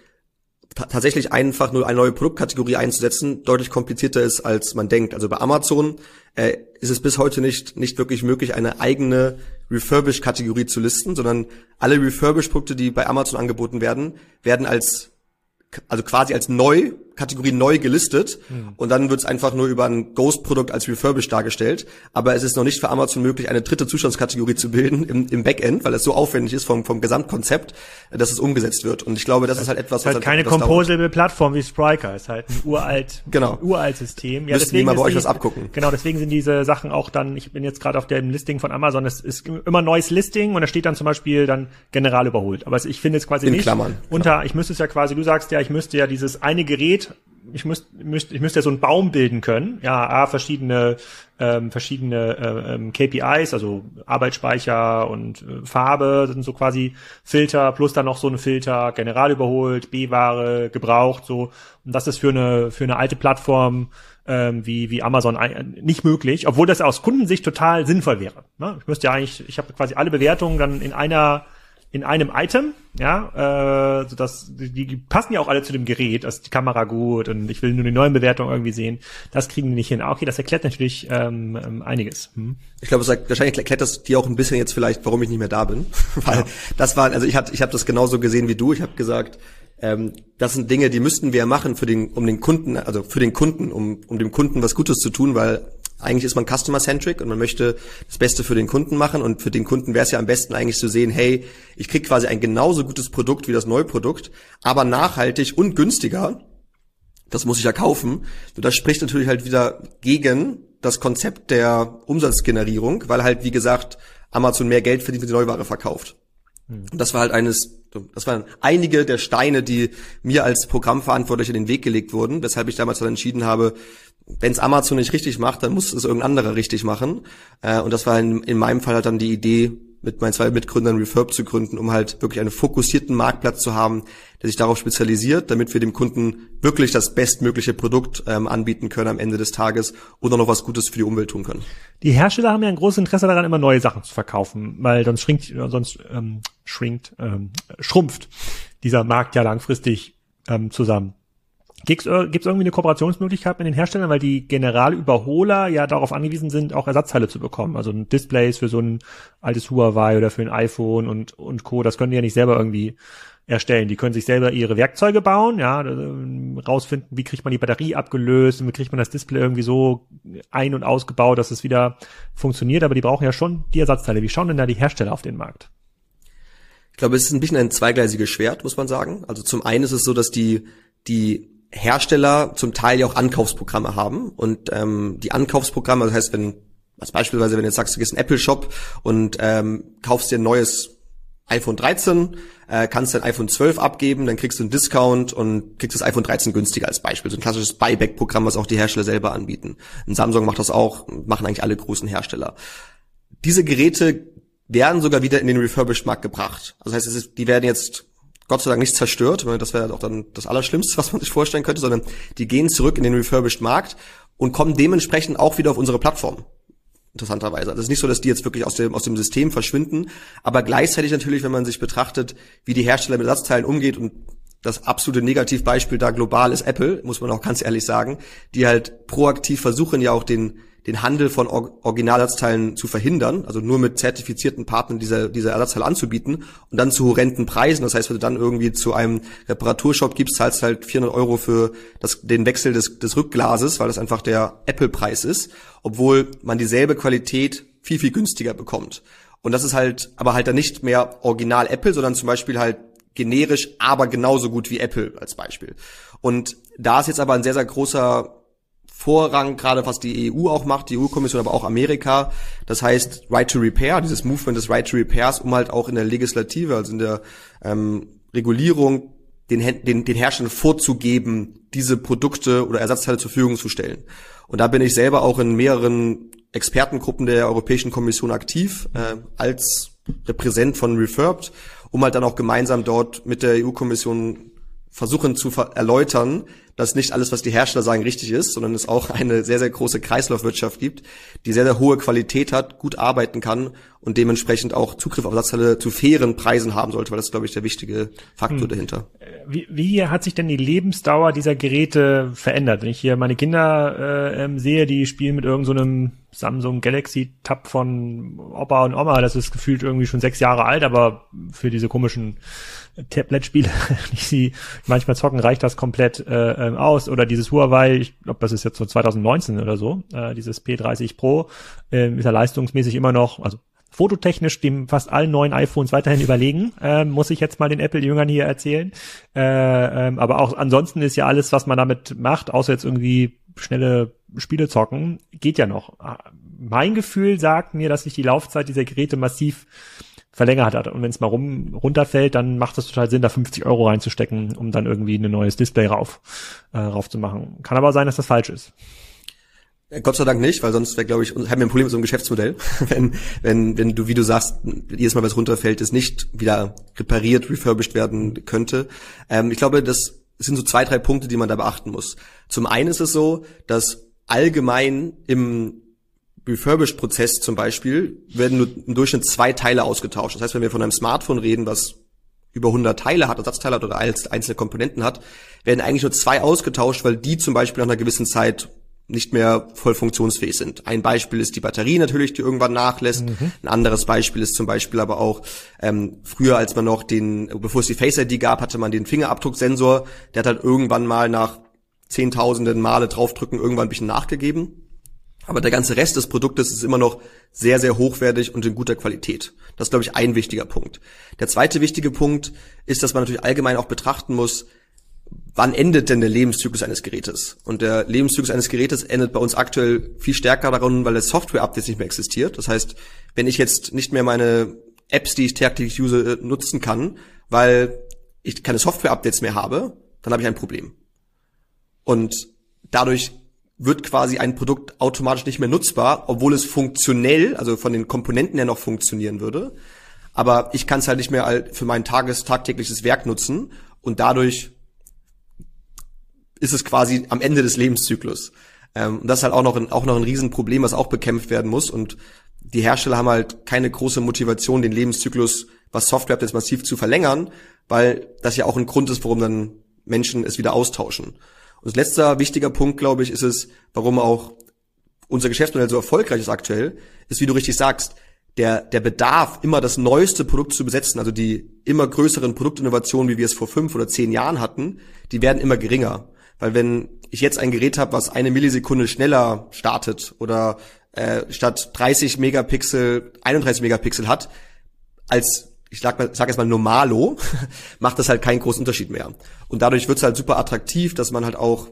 tatsächlich einfach nur eine neue Produktkategorie einzusetzen deutlich komplizierter ist, als man denkt. Also bei Amazon äh, ist es bis heute nicht, nicht wirklich möglich, eine eigene Refurbish-Kategorie zu listen, sondern alle Refurbish-Produkte, die bei Amazon angeboten werden, werden als also quasi als neu, Kategorie neu gelistet mhm. und dann wird es einfach nur über ein Ghost-Produkt als refurbished dargestellt. Aber es ist noch nicht für Amazon möglich, eine dritte Zustandskategorie zu bilden im, im Backend, weil es so aufwendig ist vom, vom Gesamtkonzept, dass es umgesetzt wird. Und ich glaube, das ist halt etwas, was halt keine composable Plattform wie Spriker, ist halt ein uralt, genau. uralt System. Ja, Müssten deswegen mal bei euch die, was abgucken. Genau, deswegen sind diese Sachen auch dann, ich bin jetzt gerade auf dem Listing von Amazon, es ist immer neues Listing und da steht dann zum Beispiel dann general überholt. Aber ich finde es quasi In nicht Klammern. unter, ich müsste es ja quasi, du sagst ja, ich müsste ja dieses eine Gerät, ich müsste, müsste, ich müsste ja so einen Baum bilden können. Ja, A, verschiedene, ähm, verschiedene äh, ähm, KPIs, also Arbeitsspeicher und äh, Farbe sind so quasi Filter, plus dann noch so ein Filter, General überholt, B-Ware, gebraucht, so. Und das ist für eine, für eine alte Plattform, ähm, wie, wie Amazon nicht möglich, obwohl das aus Kundensicht total sinnvoll wäre. Ne? Ich müsste ja eigentlich, ich habe quasi alle Bewertungen dann in einer in einem Item, ja, äh, so dass die, die passen ja auch alle zu dem Gerät, also die Kamera gut und ich will nur die neuen Bewertungen irgendwie sehen. Das kriegen die nicht hin. Ah, okay, das erklärt natürlich ähm, ähm, einiges. Hm. Ich glaube, wahrscheinlich erklärt das dir auch ein bisschen jetzt vielleicht, warum ich nicht mehr da bin, weil ja. das war, also ich hatte, ich habe das genauso gesehen wie du. Ich habe gesagt, ähm, das sind Dinge, die müssten wir ja machen für den, um den Kunden, also für den Kunden, um, um dem Kunden was Gutes zu tun, weil eigentlich ist man customer-centric und man möchte das Beste für den Kunden machen und für den Kunden wäre es ja am besten eigentlich zu sehen, hey, ich krieg quasi ein genauso gutes Produkt wie das neue Produkt, aber nachhaltig und günstiger. Das muss ich ja kaufen. Und das spricht natürlich halt wieder gegen das Konzept der Umsatzgenerierung, weil halt, wie gesagt, Amazon mehr Geld verdient, wenn die Neuware verkauft. Hm. Und das war halt eines, das waren einige der Steine, die mir als Programmverantwortlicher in den Weg gelegt wurden, weshalb ich damals dann entschieden habe, wenn es Amazon nicht richtig macht, dann muss es irgendein anderer richtig machen. Äh, und das war in, in meinem Fall halt dann die Idee, mit meinen zwei Mitgründern Refurb zu gründen, um halt wirklich einen fokussierten Marktplatz zu haben, der sich darauf spezialisiert, damit wir dem Kunden wirklich das bestmögliche Produkt ähm, anbieten können am Ende des Tages und auch noch was Gutes für die Umwelt tun können. Die Hersteller haben ja ein großes Interesse daran, immer neue Sachen zu verkaufen, weil sonst schrinkt, sonst ähm, schrinkt, ähm, schrumpft dieser Markt ja langfristig ähm, zusammen. Gibt es irgendwie eine Kooperationsmöglichkeit mit den Herstellern, weil die Generalüberholer ja darauf angewiesen sind, auch Ersatzteile zu bekommen. Also ein Displays für so ein altes Huawei oder für ein iPhone und, und Co. Das können die ja nicht selber irgendwie erstellen. Die können sich selber ihre Werkzeuge bauen, ja, rausfinden, wie kriegt man die Batterie abgelöst und wie kriegt man das Display irgendwie so ein- und ausgebaut, dass es wieder funktioniert. Aber die brauchen ja schon die Ersatzteile. Wie schauen denn da die Hersteller auf den Markt? Ich glaube, es ist ein bisschen ein zweigleisiges Schwert, muss man sagen. Also zum einen ist es so, dass die, die Hersteller zum Teil ja auch Ankaufsprogramme haben und ähm, die Ankaufsprogramme, das heißt, wenn als beispielsweise, wenn du jetzt sagst, du gehst in Apple Shop und ähm, kaufst dir ein neues iPhone 13, äh, kannst dein iPhone 12 abgeben, dann kriegst du einen Discount und kriegst das iPhone 13 günstiger als Beispiel. So ein klassisches Buyback-Programm, was auch die Hersteller selber anbieten. Ein Samsung macht das auch, machen eigentlich alle großen Hersteller. Diese Geräte werden sogar wieder in den Refurbished-Markt gebracht. Also das heißt, ist, die werden jetzt Gott sei Dank nicht zerstört, weil das wäre auch dann das Allerschlimmste, was man sich vorstellen könnte, sondern die gehen zurück in den Refurbished-Markt und kommen dementsprechend auch wieder auf unsere Plattform interessanterweise. Also es ist nicht so, dass die jetzt wirklich aus dem, aus dem System verschwinden, aber gleichzeitig natürlich, wenn man sich betrachtet, wie die Hersteller mit Ersatzteilen umgeht und das absolute Negativbeispiel da global ist Apple, muss man auch ganz ehrlich sagen, die halt proaktiv versuchen ja auch den den Handel von Or Originalersatzteilen zu verhindern, also nur mit zertifizierten Partnern diese, diese Ersatzteile anzubieten und dann zu horrenden Preisen. Das heißt, wenn du dann irgendwie zu einem Reparaturshop gibst, zahlst du halt 400 Euro für das, den Wechsel des, des Rückglases, weil das einfach der Apple-Preis ist, obwohl man dieselbe Qualität viel, viel günstiger bekommt. Und das ist halt, aber halt dann nicht mehr original Apple, sondern zum Beispiel halt generisch, aber genauso gut wie Apple als Beispiel. Und da ist jetzt aber ein sehr, sehr großer Vorrang, gerade was die EU auch macht, die EU-Kommission, aber auch Amerika. Das heißt Right to Repair, dieses Movement des Right to Repairs, um halt auch in der Legislative, also in der ähm, Regulierung, den, den, den Herstellern vorzugeben, diese Produkte oder Ersatzteile zur Verfügung zu stellen. Und da bin ich selber auch in mehreren Expertengruppen der Europäischen Kommission aktiv, äh, als Repräsent von Refurbed, um halt dann auch gemeinsam dort mit der EU-Kommission versuchen zu erläutern, dass nicht alles, was die Hersteller sagen, richtig ist, sondern es auch eine sehr, sehr große Kreislaufwirtschaft gibt, die sehr, sehr hohe Qualität hat, gut arbeiten kann und dementsprechend auch Zugriff auf Ersatzteile zu fairen Preisen haben sollte, weil das ist, glaube ich, der wichtige Faktor hm. dahinter. Wie, wie hat sich denn die Lebensdauer dieser Geräte verändert? Wenn ich hier meine Kinder äh, ähm, sehe, die spielen mit irgendeinem so Samsung Galaxy Tab von Opa und Oma, das ist gefühlt irgendwie schon sechs Jahre alt, aber für diese komischen Tablet-Spiele, die sie manchmal zocken, reicht das komplett äh, ähm, aus. Oder dieses Huawei, ich glaube, das ist jetzt so 2019 oder so, äh, dieses P30 Pro, äh, ist ja leistungsmäßig immer noch, also fototechnisch dem fast allen neuen iPhones weiterhin überlegen, äh, muss ich jetzt mal den Apple-Jüngern hier erzählen. Äh, ähm, aber auch ansonsten ist ja alles, was man damit macht, außer jetzt irgendwie schnelle Spiele zocken, geht ja noch. Mein Gefühl sagt mir, dass sich die Laufzeit dieser Geräte massiv verlängert hat. Und wenn es mal rum, runterfällt, dann macht es total Sinn, da 50 Euro reinzustecken, um dann irgendwie ein neues Display rauf, äh, rauf zu machen. Kann aber sein, dass das falsch ist. Äh, Gott sei Dank nicht, weil sonst wäre, glaube ich, haben wir ein Problem mit so einem Geschäftsmodell. wenn, wenn, wenn du, wie du sagst, jedes Mal, was runterfällt, es nicht wieder repariert, refurbished werden könnte. Ähm, ich glaube, das sind so zwei, drei Punkte, die man da beachten muss. Zum einen ist es so, dass allgemein im Refurbished-Prozess zum Beispiel werden nur im Durchschnitt zwei Teile ausgetauscht. Das heißt, wenn wir von einem Smartphone reden, was über 100 Teile hat, Ersatzteile hat oder einzelne Komponenten hat, werden eigentlich nur zwei ausgetauscht, weil die zum Beispiel nach einer gewissen Zeit nicht mehr voll funktionsfähig sind. Ein Beispiel ist die Batterie natürlich, die irgendwann nachlässt. Mhm. Ein anderes Beispiel ist zum Beispiel aber auch, ähm, früher als man noch den, bevor es die Face ID gab, hatte man den Fingerabdrucksensor, der hat halt irgendwann mal nach zehntausenden Male draufdrücken irgendwann ein bisschen nachgegeben. Aber der ganze Rest des Produktes ist immer noch sehr, sehr hochwertig und in guter Qualität. Das ist, glaube ich, ein wichtiger Punkt. Der zweite wichtige Punkt ist, dass man natürlich allgemein auch betrachten muss, wann endet denn der Lebenszyklus eines Gerätes? Und der Lebenszyklus eines Gerätes endet bei uns aktuell viel stärker daran, weil das Software-Updates nicht mehr existiert. Das heißt, wenn ich jetzt nicht mehr meine Apps, die ich täglich use, äh, nutzen kann, weil ich keine Software-Updates mehr habe, dann habe ich ein Problem. Und dadurch wird quasi ein Produkt automatisch nicht mehr nutzbar, obwohl es funktionell, also von den Komponenten her noch funktionieren würde. Aber ich kann es halt nicht mehr für mein tages tagtägliches Werk nutzen und dadurch ist es quasi am Ende des Lebenszyklus. Ähm, und das ist halt auch noch ein, auch noch ein Riesenproblem, was auch bekämpft werden muss. Und die Hersteller haben halt keine große Motivation, den Lebenszyklus, was Software jetzt massiv zu verlängern, weil das ja auch ein Grund ist, warum dann Menschen es wieder austauschen. Und letzter wichtiger Punkt, glaube ich, ist es, warum auch unser Geschäftsmodell so erfolgreich ist aktuell, ist, wie du richtig sagst, der, der Bedarf, immer das neueste Produkt zu besetzen, also die immer größeren Produktinnovationen, wie wir es vor fünf oder zehn Jahren hatten, die werden immer geringer. Weil wenn ich jetzt ein Gerät habe, was eine Millisekunde schneller startet oder äh, statt 30 Megapixel 31 Megapixel hat, als ich sag, mal, sag jetzt mal Normalo, macht das halt keinen großen Unterschied mehr. Und dadurch wird's halt super attraktiv, dass man halt auch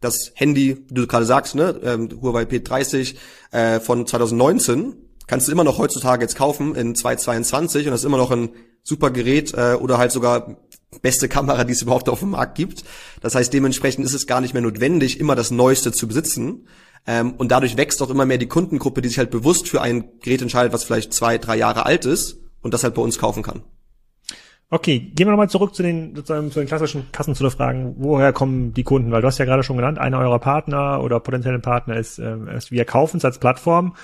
das Handy, wie du gerade sagst, ne, ähm, Huawei P30 äh, von 2019, kannst du immer noch heutzutage jetzt kaufen in 2022 und das ist immer noch ein super Gerät äh, oder halt sogar beste Kamera, die es überhaupt auf dem Markt gibt. Das heißt, dementsprechend ist es gar nicht mehr notwendig, immer das Neueste zu besitzen. Ähm, und dadurch wächst auch immer mehr die Kundengruppe, die sich halt bewusst für ein Gerät entscheidet, was vielleicht zwei, drei Jahre alt ist und das halt bei uns kaufen kann. Okay, gehen wir nochmal zurück zu den, sozusagen, zu den klassischen Kassenzullerfragen. Woher kommen die Kunden? Weil du hast ja gerade schon genannt, einer eurer Partner oder potenziellen Partner ist, äh, ist wir kaufen es als Plattform.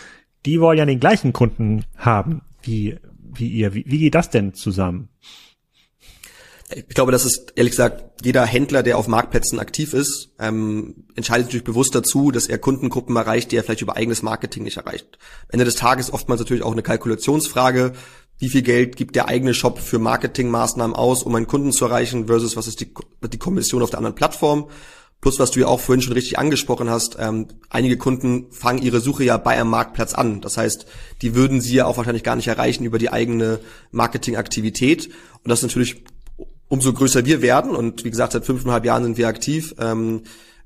Die wollen ja den gleichen Kunden haben wie, wie ihr. Wie, wie geht das denn zusammen? Ich glaube, das ist ehrlich gesagt, jeder Händler, der auf Marktplätzen aktiv ist, ähm, entscheidet sich bewusst dazu, dass er Kundengruppen erreicht, die er vielleicht über eigenes Marketing nicht erreicht. Am Ende des Tages oftmals natürlich auch eine Kalkulationsfrage. Wie viel Geld gibt der eigene Shop für Marketingmaßnahmen aus, um einen Kunden zu erreichen, versus was ist die, die Kommission auf der anderen Plattform? Plus, was du ja auch vorhin schon richtig angesprochen hast, ähm, einige Kunden fangen ihre Suche ja bei einem Marktplatz an. Das heißt, die würden sie ja auch wahrscheinlich gar nicht erreichen über die eigene Marketingaktivität. Und das ist natürlich umso größer wir werden, und wie gesagt, seit fünfeinhalb Jahren sind wir aktiv, ähm,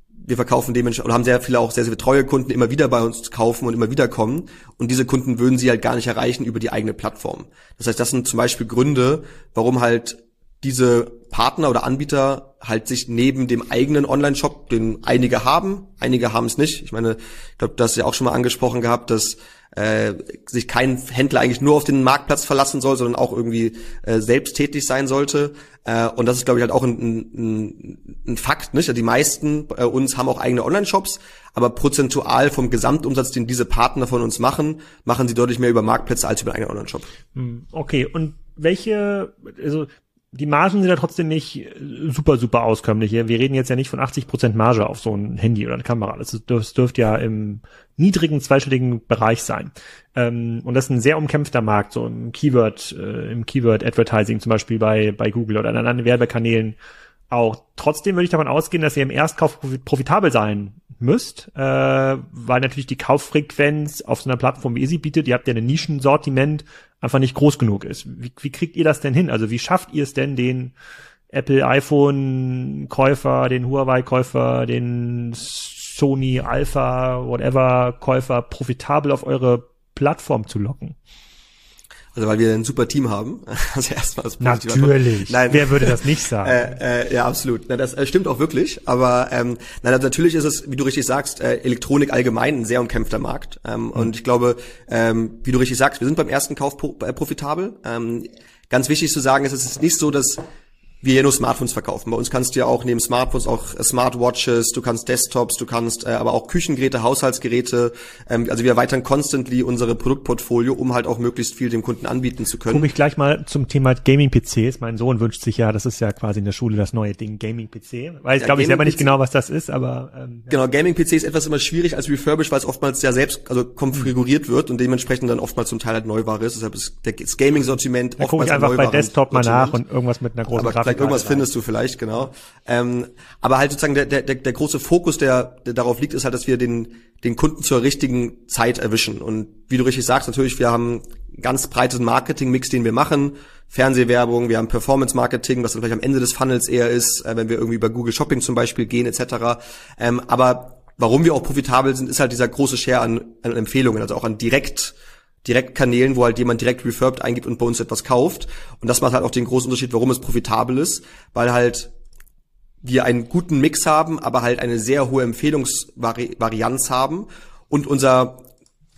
wir verkaufen dementsprechend und haben sehr viele auch sehr, sehr treue Kunden, immer wieder bei uns kaufen und immer wieder kommen. Und diese Kunden würden sie halt gar nicht erreichen über die eigene Plattform. Das heißt, das sind zum Beispiel Gründe, warum halt diese Partner oder Anbieter halt sich neben dem eigenen Online-Shop, den einige haben, einige haben es nicht. Ich meine, ich glaube, das ist ja auch schon mal angesprochen gehabt, dass äh, sich kein Händler eigentlich nur auf den Marktplatz verlassen soll, sondern auch irgendwie äh, selbst sein sollte. Äh, und das ist, glaube ich, halt auch ein, ein, ein Fakt. Nicht? Die meisten bei uns haben auch eigene Online-Shops, aber prozentual vom Gesamtumsatz, den diese Partner von uns machen, machen sie deutlich mehr über Marktplätze als über einen eigenen Online-Shop. Hm, okay, und welche, also die Margen sind ja trotzdem nicht super, super auskömmlich. Wir reden jetzt ja nicht von 80 Prozent Marge auf so ein Handy oder eine Kamera. Das, das dürfte ja im niedrigen zweistelligen Bereich sein. Ähm, und das ist ein sehr umkämpfter Markt, so im Keyword, äh, im Keyword Advertising zum Beispiel bei, bei Google oder in anderen Werbekanälen auch. Trotzdem würde ich davon ausgehen, dass ihr im Erstkauf profitabel sein müsst, äh, weil natürlich die Kauffrequenz auf so einer Plattform wie sie bietet, ihr habt ja ein Nischensortiment, einfach nicht groß genug ist. Wie, wie kriegt ihr das denn hin? Also wie schafft ihr es denn, den Apple iPhone Käufer, den Huawei Käufer, den Sony Alpha, whatever Käufer profitabel auf eure Plattform zu locken? Also weil wir ein super Team haben. Also erstmal das Natürlich. Nein. Wer würde das nicht sagen? Äh, äh, ja, absolut. Na, das äh, stimmt auch wirklich. Aber ähm, nein, also natürlich ist es, wie du richtig sagst, äh, Elektronik allgemein ein sehr umkämpfter Markt. Ähm, mhm. Und ich glaube, ähm, wie du richtig sagst, wir sind beim ersten Kauf pro, äh, profitabel. Ähm, ganz wichtig zu sagen ist, es ist nicht so, dass wir hier nur Smartphones verkaufen. Bei uns kannst du ja auch neben Smartphones auch äh, Smartwatches, du kannst Desktops, du kannst äh, aber auch Küchengeräte, Haushaltsgeräte. Ähm, also wir erweitern constantly unsere Produktportfolio, um halt auch möglichst viel dem Kunden anbieten zu können. Komme ich gleich mal zum Thema Gaming-PCs. Mein Sohn wünscht sich ja, das ist ja quasi in der Schule das neue Ding, Gaming-PC. Weiß, ja, glaube ich selber nicht genau, was das ist, aber ähm, ja. Genau, Gaming-PC ist etwas immer schwierig als Refurbish, weil es oftmals ja selbst also konfiguriert wird und dementsprechend dann oftmals zum Teil halt Neuware ist. Deshalb ist das Gaming-Sortiment oftmals ich einfach bei Desktop mal nach und irgendwas mit einer großen aber Grafik. Irgendwas findest du vielleicht, genau. Ähm, aber halt sozusagen der, der, der große Fokus, der, der darauf liegt, ist halt, dass wir den, den Kunden zur richtigen Zeit erwischen. Und wie du richtig sagst, natürlich, wir haben ganz breites Marketing-Mix, den wir machen. Fernsehwerbung, wir haben Performance-Marketing, was dann vielleicht am Ende des Funnels eher ist, äh, wenn wir irgendwie über Google Shopping zum Beispiel gehen, etc. Ähm, aber warum wir auch profitabel sind, ist halt dieser große Share an, an Empfehlungen, also auch an direkt Direktkanälen, wo halt jemand direkt Refurbed eingibt und bei uns etwas kauft. Und das macht halt auch den großen Unterschied, warum es profitabel ist, weil halt wir einen guten Mix haben, aber halt eine sehr hohe Empfehlungsvarianz haben. Und unser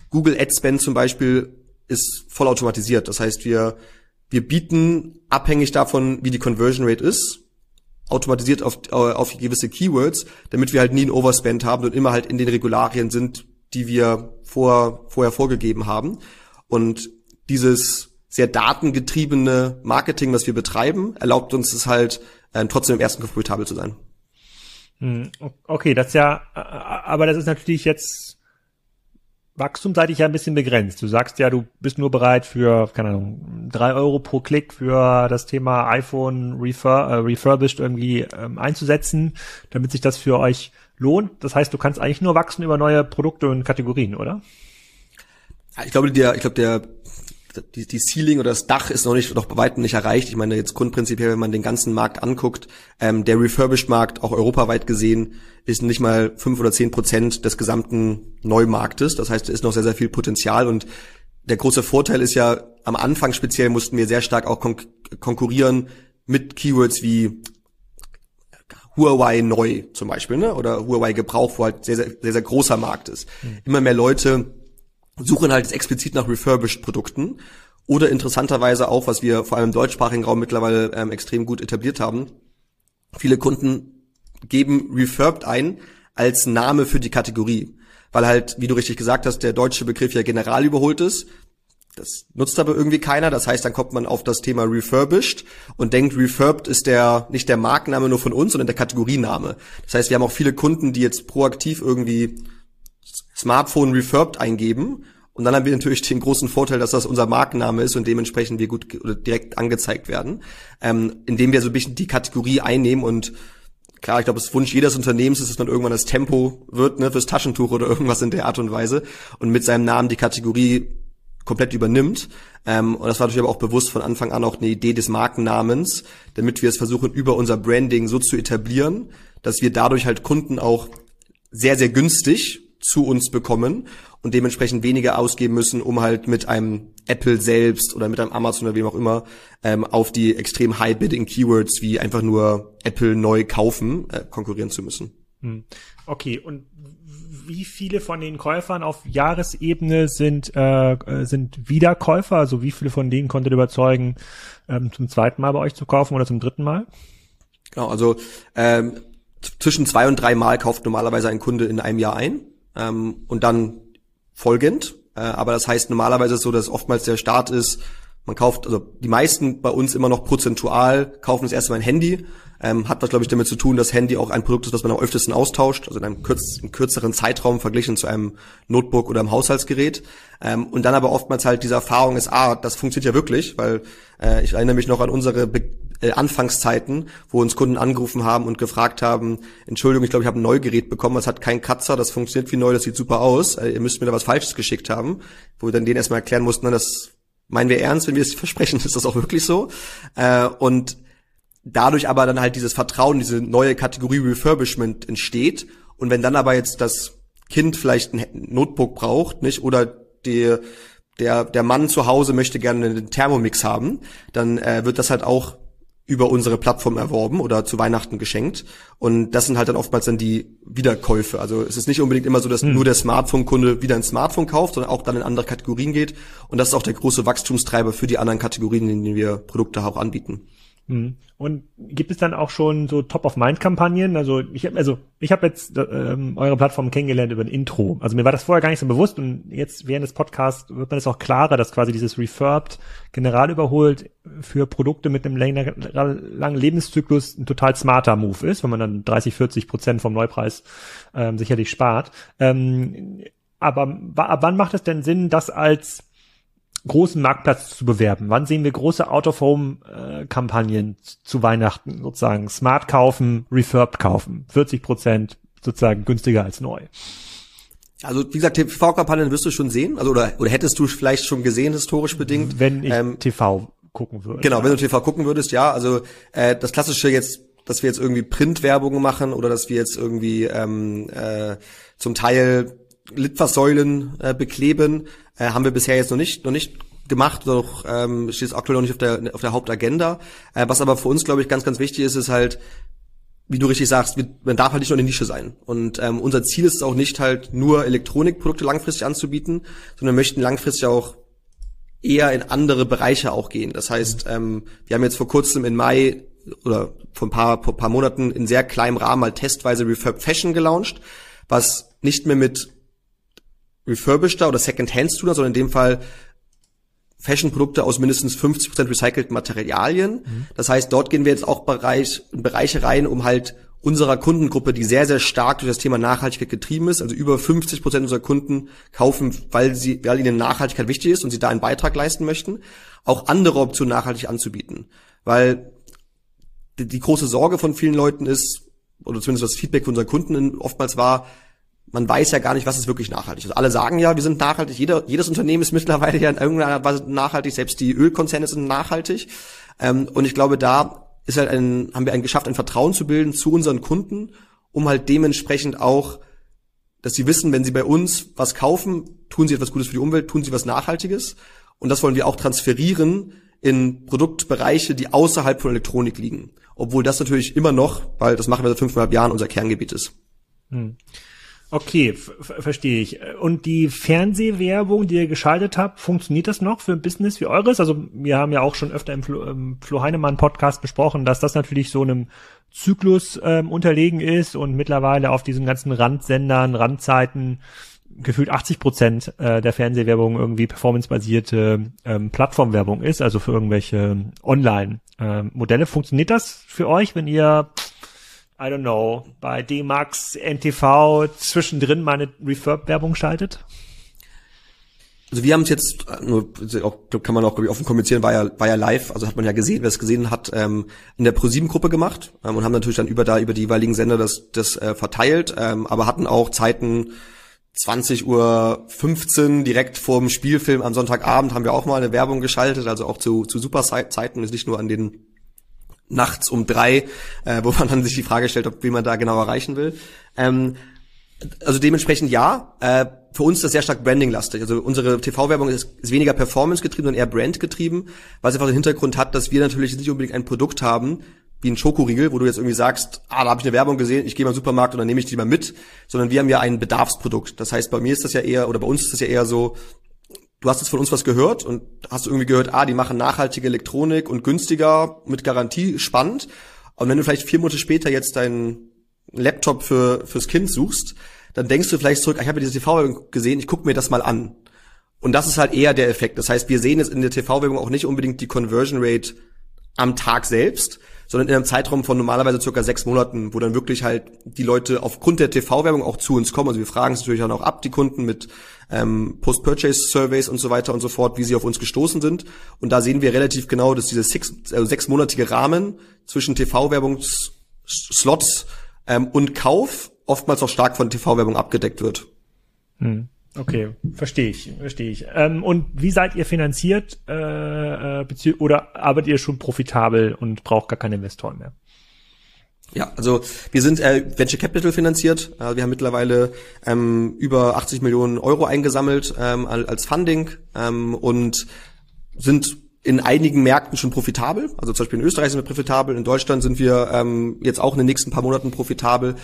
Google Ad Spend zum Beispiel ist voll automatisiert. Das heißt, wir, wir bieten abhängig davon, wie die Conversion Rate ist, automatisiert auf, auf gewisse Keywords, damit wir halt nie einen Overspend haben und immer halt in den Regularien sind, die wir vor, vorher vorgegeben haben. Und dieses sehr datengetriebene Marketing, was wir betreiben, erlaubt uns es halt, äh, trotzdem im ersten profitabel zu sein. Hm, okay, das ist ja, aber das ist natürlich jetzt wachstumseitig ja ein bisschen begrenzt. Du sagst ja, du bist nur bereit für, keine Ahnung, drei Euro pro Klick für das Thema iPhone refur äh, refurbished irgendwie ähm, einzusetzen, damit sich das für euch lohnt. Das heißt, du kannst eigentlich nur wachsen über neue Produkte und Kategorien, oder? Ich glaube, der, ich glaube, der die, die Ceiling oder das Dach ist noch nicht noch bei weitem nicht erreicht. Ich meine jetzt grundprinzipiell, wenn man den ganzen Markt anguckt, ähm, der Refurbished-Markt auch europaweit gesehen ist nicht mal fünf oder zehn Prozent des gesamten Neumarktes. Das heißt, es ist noch sehr sehr viel Potenzial und der große Vorteil ist ja am Anfang speziell mussten wir sehr stark auch kon konkurrieren mit Keywords wie Huawei neu zum Beispiel, ne? Oder Huawei Gebrauch, wo halt sehr, sehr, sehr, sehr großer Markt ist. Mhm. Immer mehr Leute suchen halt explizit nach refurbished Produkten oder interessanterweise auch, was wir vor allem im deutschsprachigen Raum mittlerweile ähm, extrem gut etabliert haben. Viele Kunden geben refurbed ein als Name für die Kategorie, weil halt, wie du richtig gesagt hast, der deutsche Begriff ja general überholt ist. Das nutzt aber irgendwie keiner. Das heißt, dann kommt man auf das Thema refurbished und denkt, refurbed ist der nicht der Markenname nur von uns, sondern der Kategoriename. Das heißt, wir haben auch viele Kunden, die jetzt proaktiv irgendwie Smartphone refurbed eingeben und dann haben wir natürlich den großen Vorteil, dass das unser Markenname ist und dementsprechend wir gut oder direkt angezeigt werden, ähm, indem wir so ein bisschen die Kategorie einnehmen und klar, ich glaube, das Wunsch jedes Unternehmens ist, dass man irgendwann das Tempo wird, ne, fürs Taschentuch oder irgendwas in der Art und Weise und mit seinem Namen die Kategorie komplett übernimmt. Ähm, und das war natürlich aber auch bewusst von Anfang an auch eine Idee des Markennamens, damit wir es versuchen, über unser Branding so zu etablieren, dass wir dadurch halt Kunden auch sehr, sehr günstig zu uns bekommen und dementsprechend weniger ausgeben müssen, um halt mit einem Apple selbst oder mit einem Amazon oder wem auch immer ähm, auf die extrem high-bidding Keywords wie einfach nur Apple neu kaufen äh, konkurrieren zu müssen. Hm. Okay, und wie viele von den Käufern auf Jahresebene sind, äh, äh, sind Wiederkäufer? Also wie viele von denen konntet ihr überzeugen, ähm, zum zweiten Mal bei euch zu kaufen oder zum dritten Mal? Genau, also ähm, zwischen zwei und drei Mal kauft normalerweise ein Kunde in einem Jahr ein ähm, und dann folgend. Äh, aber das heißt normalerweise ist so, dass oftmals der Start ist, man kauft, also die meisten bei uns immer noch prozentual kaufen das erste Mal ein Handy, ähm, hat was, glaube ich, damit zu tun, dass Handy auch ein Produkt ist, das man am öftesten austauscht, also in einem, kürz, einem kürzeren Zeitraum verglichen zu einem Notebook oder einem Haushaltsgerät. Ähm, und dann aber oftmals halt diese Erfahrung ist, ah, das funktioniert ja wirklich, weil äh, ich erinnere mich noch an unsere Be äh, Anfangszeiten, wo uns Kunden angerufen haben und gefragt haben, Entschuldigung, ich glaube, ich habe ein Neugerät bekommen, es hat keinen Katzer, das funktioniert wie neu, das sieht super aus, äh, ihr müsst mir da was Falsches geschickt haben, wo wir dann denen erstmal erklären mussten, na, das meinen wir ernst, wenn wir es versprechen, ist das auch wirklich so. Äh, und dadurch aber dann halt dieses Vertrauen, diese neue Kategorie Refurbishment entsteht. Und wenn dann aber jetzt das Kind vielleicht ein Notebook braucht, nicht, oder die, der, der Mann zu Hause möchte gerne einen Thermomix haben, dann äh, wird das halt auch über unsere Plattform erworben oder zu Weihnachten geschenkt. Und das sind halt dann oftmals dann die Wiederkäufe. Also es ist nicht unbedingt immer so, dass hm. nur der Smartphone-Kunde wieder ein Smartphone kauft, sondern auch dann in andere Kategorien geht. Und das ist auch der große Wachstumstreiber für die anderen Kategorien, in denen wir Produkte auch anbieten. Hm. Und gibt es dann auch schon so Top-of-Mind-Kampagnen? Also ich habe also ich habe jetzt ähm, eure Plattform kennengelernt über ein Intro. Also mir war das vorher gar nicht so bewusst und jetzt während des Podcasts wird man es auch klarer, dass quasi dieses Refurbed general überholt für Produkte mit einem langen Lebenszyklus ein total smarter Move ist, wenn man dann 30, 40 Prozent vom Neupreis ähm, sicherlich spart. Ähm, aber ab wann macht es denn Sinn, das als großen Marktplatz zu bewerben? Wann sehen wir große Out-of-Home-Kampagnen zu Weihnachten sozusagen? Smart kaufen, Refurbed kaufen, 40 Prozent sozusagen günstiger als neu. Also wie gesagt, TV-Kampagnen wirst du schon sehen, also oder, oder hättest du vielleicht schon gesehen, historisch bedingt. Wenn ich ähm, TV gucken würde. Genau, wenn du TV gucken würdest, ja. Also äh, das klassische jetzt, dass wir jetzt irgendwie Printwerbung machen oder dass wir jetzt irgendwie ähm, äh, zum Teil Litfaßsäulen äh, bekleben, äh, haben wir bisher jetzt noch nicht, noch nicht gemacht, doch ähm, steht aktuell noch nicht auf der, auf der Hauptagenda. Äh, was aber für uns, glaube ich, ganz, ganz wichtig ist, ist halt, wie du richtig sagst, man darf halt nicht nur eine Nische sein. Und ähm, unser Ziel ist es auch nicht halt nur Elektronikprodukte langfristig anzubieten, sondern wir möchten langfristig auch eher in andere Bereiche auch gehen. Das heißt, ähm, wir haben jetzt vor kurzem in Mai oder vor ein paar, paar Monaten in sehr kleinem Rahmen mal testweise Refurb Fashion gelauncht, was nicht mehr mit refurbisheder oder Second-Hand zu tun, sondern in dem Fall Fashion-Produkte aus mindestens 50% recycelten Materialien. Mhm. Das heißt, dort gehen wir jetzt auch Bereich, in Bereiche rein, um halt unserer Kundengruppe, die sehr, sehr stark durch das Thema Nachhaltigkeit getrieben ist, also über 50% unserer Kunden kaufen, weil sie, weil ihnen Nachhaltigkeit wichtig ist und sie da einen Beitrag leisten möchten, auch andere Optionen nachhaltig anzubieten. Weil die, die große Sorge von vielen Leuten ist, oder zumindest das Feedback von unseren Kunden oftmals war, man weiß ja gar nicht, was ist wirklich nachhaltig. Also alle sagen ja, wir sind nachhaltig. Jeder, jedes Unternehmen ist mittlerweile ja in irgendeiner Weise nachhaltig. Selbst die Ölkonzerne sind nachhaltig. Ähm, und ich glaube, da ist halt ein, haben wir ein geschafft, ein Vertrauen zu bilden zu unseren Kunden, um halt dementsprechend auch, dass sie wissen, wenn sie bei uns was kaufen, tun sie etwas Gutes für die Umwelt, tun sie was Nachhaltiges. Und das wollen wir auch transferieren in Produktbereiche, die außerhalb von Elektronik liegen. Obwohl das natürlich immer noch, weil das machen wir seit fünfeinhalb Jahren, unser Kerngebiet ist. Hm. Okay, verstehe ich. Und die Fernsehwerbung, die ihr geschaltet habt, funktioniert das noch für ein Business wie eures? Also wir haben ja auch schon öfter im Flo, im Flo Heinemann Podcast besprochen, dass das natürlich so einem Zyklus ähm, unterlegen ist und mittlerweile auf diesen ganzen Randsendern, Randzeiten gefühlt 80 Prozent äh, der Fernsehwerbung irgendwie performancebasierte ähm, Plattformwerbung ist, also für irgendwelche Online-Modelle. Ähm, Funktioniert das für euch, wenn ihr I don't know, bei D-Max, NTV zwischendrin mal eine Refurb-Werbung schaltet? Also wir haben es jetzt, nur auch, kann man auch ich, offen kommunizieren, war ja, war ja live, also hat man ja gesehen, wer es gesehen hat, ähm, in der ProSieben-Gruppe gemacht ähm, und haben natürlich dann über da über die jeweiligen Sender das, das äh, verteilt, ähm, aber hatten auch Zeiten 20 Uhr 15 direkt vorm Spielfilm am Sonntagabend haben wir auch mal eine Werbung geschaltet, also auch zu, zu super Zeiten, ist nicht nur an den nachts um drei, äh, wo man dann sich die Frage stellt, ob wie man da genau erreichen will. Ähm, also dementsprechend ja. Äh, für uns ist das sehr stark Branding-lastig. Also unsere TV-Werbung ist, ist weniger Performance-getrieben, sondern eher Brand-getrieben, was einfach den Hintergrund hat, dass wir natürlich nicht unbedingt ein Produkt haben, wie ein Schokoriegel, wo du jetzt irgendwie sagst, ah, da habe ich eine Werbung gesehen, ich gehe mal in den Supermarkt und dann nehme ich die mal mit, sondern wir haben ja ein Bedarfsprodukt. Das heißt, bei mir ist das ja eher, oder bei uns ist das ja eher so, du hast jetzt von uns was gehört und hast irgendwie gehört, ah, die machen nachhaltige Elektronik und günstiger mit Garantie, spannend. Und wenn du vielleicht vier Monate später jetzt deinen Laptop für, fürs Kind suchst, dann denkst du vielleicht zurück, ah, ich habe ja diese TV-Werbung gesehen, ich gucke mir das mal an. Und das ist halt eher der Effekt. Das heißt, wir sehen jetzt in der TV-Werbung auch nicht unbedingt die Conversion Rate am Tag selbst, sondern in einem Zeitraum von normalerweise circa sechs Monaten, wo dann wirklich halt die Leute aufgrund der TV-Werbung auch zu uns kommen. Also wir fragen es natürlich dann auch ab, die Kunden mit ähm, Post-Purchase-Surveys und so weiter und so fort, wie sie auf uns gestoßen sind. Und da sehen wir relativ genau, dass dieser sechs, also sechsmonatige Rahmen zwischen TV-Werbungsslots ähm, und Kauf oftmals auch stark von TV-Werbung abgedeckt wird. Hm. Okay, verstehe ich, verstehe ich. Ähm, und wie seid ihr finanziert äh, äh, oder arbeitet ihr schon profitabel und braucht gar keine Investoren mehr? Ja, also wir sind äh, Venture Capital finanziert. Äh, wir haben mittlerweile ähm, über 80 Millionen Euro eingesammelt ähm, als Funding ähm, und sind in einigen Märkten schon profitabel. Also zum Beispiel in Österreich sind wir profitabel, in Deutschland sind wir ähm, jetzt auch in den nächsten paar Monaten profitabel.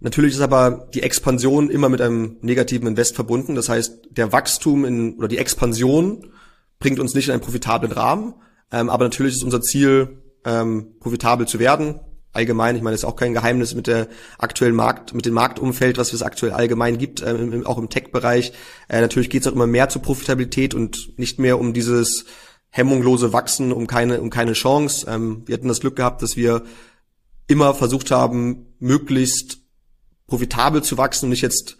Natürlich ist aber die Expansion immer mit einem negativen Invest verbunden. Das heißt, der Wachstum in, oder die Expansion bringt uns nicht in einen profitablen Rahmen. Ähm, aber natürlich ist unser Ziel, ähm, profitabel zu werden. Allgemein, ich meine, das ist auch kein Geheimnis mit der aktuellen Markt, mit dem Marktumfeld, was es aktuell allgemein gibt, ähm, auch im Tech-Bereich. Äh, natürlich geht es auch immer mehr zur Profitabilität und nicht mehr um dieses hemmungslose Wachsen, um keine, um keine Chance. Ähm, wir hatten das Glück gehabt, dass wir immer versucht haben, möglichst profitabel zu wachsen und nicht jetzt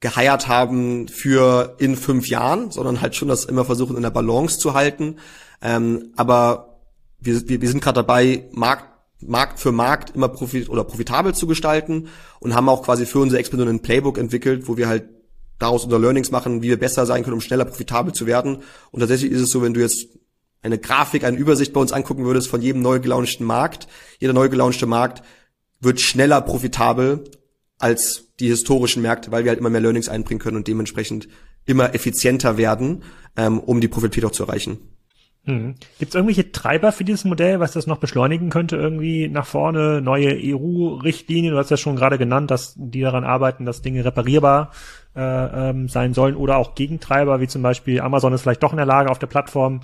geheiert haben für in fünf Jahren, sondern halt schon das immer versuchen in der Balance zu halten. Ähm, aber wir, wir, wir sind gerade dabei, Markt, Markt für Markt immer profit oder profitabel zu gestalten und haben auch quasi für unsere Expansion ein Playbook entwickelt, wo wir halt daraus unser Learnings machen, wie wir besser sein können, um schneller profitabel zu werden. Und tatsächlich ist es so, wenn du jetzt eine Grafik, eine Übersicht bei uns angucken würdest von jedem neu gelaunchten Markt, jeder neu gelaunchte Markt wird schneller profitabel als die historischen Märkte, weil wir halt immer mehr Learnings einbringen können und dementsprechend immer effizienter werden, ähm, um die Profitabilität auch zu erreichen. Hm. Gibt es irgendwelche Treiber für dieses Modell, was das noch beschleunigen könnte, irgendwie nach vorne, neue EU-Richtlinien, du hast ja schon gerade genannt, dass die daran arbeiten, dass Dinge reparierbar äh, ähm, sein sollen oder auch Gegentreiber, wie zum Beispiel Amazon ist vielleicht doch in der Lage, auf der Plattform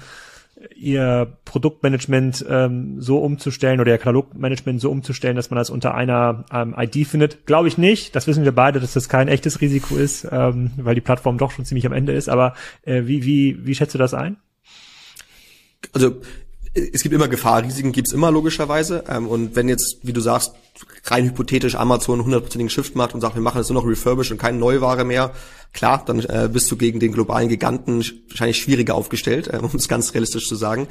ihr Produktmanagement ähm, so umzustellen oder ihr Katalogmanagement so umzustellen, dass man das unter einer ähm, ID findet. Glaube ich nicht. Das wissen wir beide, dass das kein echtes Risiko ist, ähm, weil die Plattform doch schon ziemlich am Ende ist. Aber äh, wie, wie, wie schätzt du das ein? Also es gibt immer Gefahr, Risiken gibt's immer logischerweise. Ähm, und wenn jetzt, wie du sagst, rein hypothetisch Amazon 100%igen Shift macht und sagt, wir machen jetzt nur noch Refurbish und keine Neuware mehr, klar, dann äh, bist du gegen den globalen Giganten wahrscheinlich schwieriger aufgestellt, äh, um es ganz realistisch zu sagen.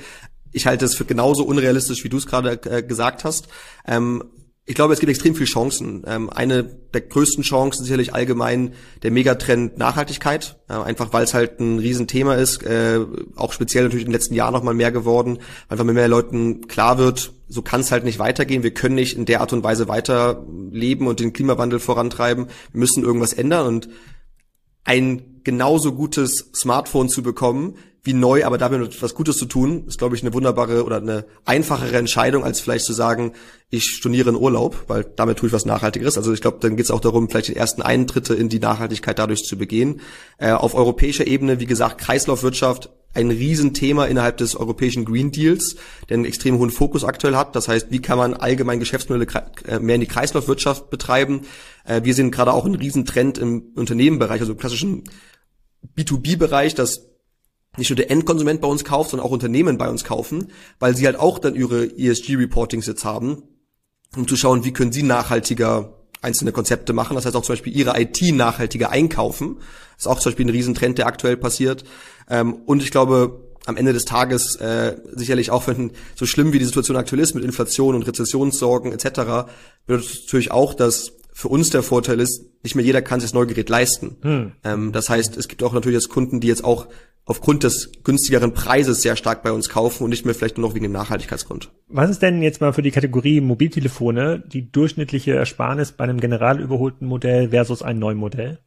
Ich halte es für genauso unrealistisch, wie du es gerade äh, gesagt hast. Ähm, ich glaube, es gibt extrem viele Chancen. Ähm, eine der größten Chancen sicherlich allgemein der Megatrend Nachhaltigkeit, einfach weil es halt ein Riesenthema ist, äh, auch speziell natürlich in den letzten Jahren noch mal mehr geworden, einfach mit mehr Leuten klar wird, so kann es halt nicht weitergehen. Wir können nicht in der Art und Weise weiterleben und den Klimawandel vorantreiben. Wir müssen irgendwas ändern und ein genauso gutes Smartphone zu bekommen, wie neu, aber damit etwas Gutes zu tun, ist, glaube ich, eine wunderbare oder eine einfachere Entscheidung, als vielleicht zu sagen, ich storniere in Urlaub, weil damit tue ich was Nachhaltigeres. Also ich glaube, dann geht es auch darum, vielleicht den ersten Eintritte in die Nachhaltigkeit dadurch zu begehen. Äh, auf europäischer Ebene, wie gesagt, Kreislaufwirtschaft, ein Riesenthema innerhalb des europäischen Green Deals, der einen extrem hohen Fokus aktuell hat. Das heißt, wie kann man allgemein Geschäftsmodelle äh, mehr in die Kreislaufwirtschaft betreiben? Äh, wir sehen gerade auch einen Riesentrend im Unternehmenbereich, also im klassischen B2B-Bereich, dass nicht nur der Endkonsument bei uns kauft, sondern auch Unternehmen bei uns kaufen, weil sie halt auch dann ihre ESG-Reportings jetzt haben, um zu schauen, wie können sie nachhaltiger einzelne Konzepte machen. Das heißt auch zum Beispiel ihre IT nachhaltiger einkaufen. Das ist auch zum Beispiel ein Riesentrend, der aktuell passiert. Ähm, und ich glaube, am Ende des Tages äh, sicherlich auch, wenn so schlimm wie die Situation aktuell ist mit Inflation und Rezessionssorgen etc., bedeutet natürlich auch, dass für uns der Vorteil ist, nicht mehr jeder kann sich das neue Gerät leisten. Hm. Ähm, das heißt, es gibt auch natürlich jetzt Kunden, die jetzt auch aufgrund des günstigeren Preises sehr stark bei uns kaufen und nicht mehr vielleicht nur noch wegen dem Nachhaltigkeitsgrund. Was ist denn jetzt mal für die Kategorie Mobiltelefone die durchschnittliche Ersparnis bei einem general überholten Modell versus einem neuen Modell?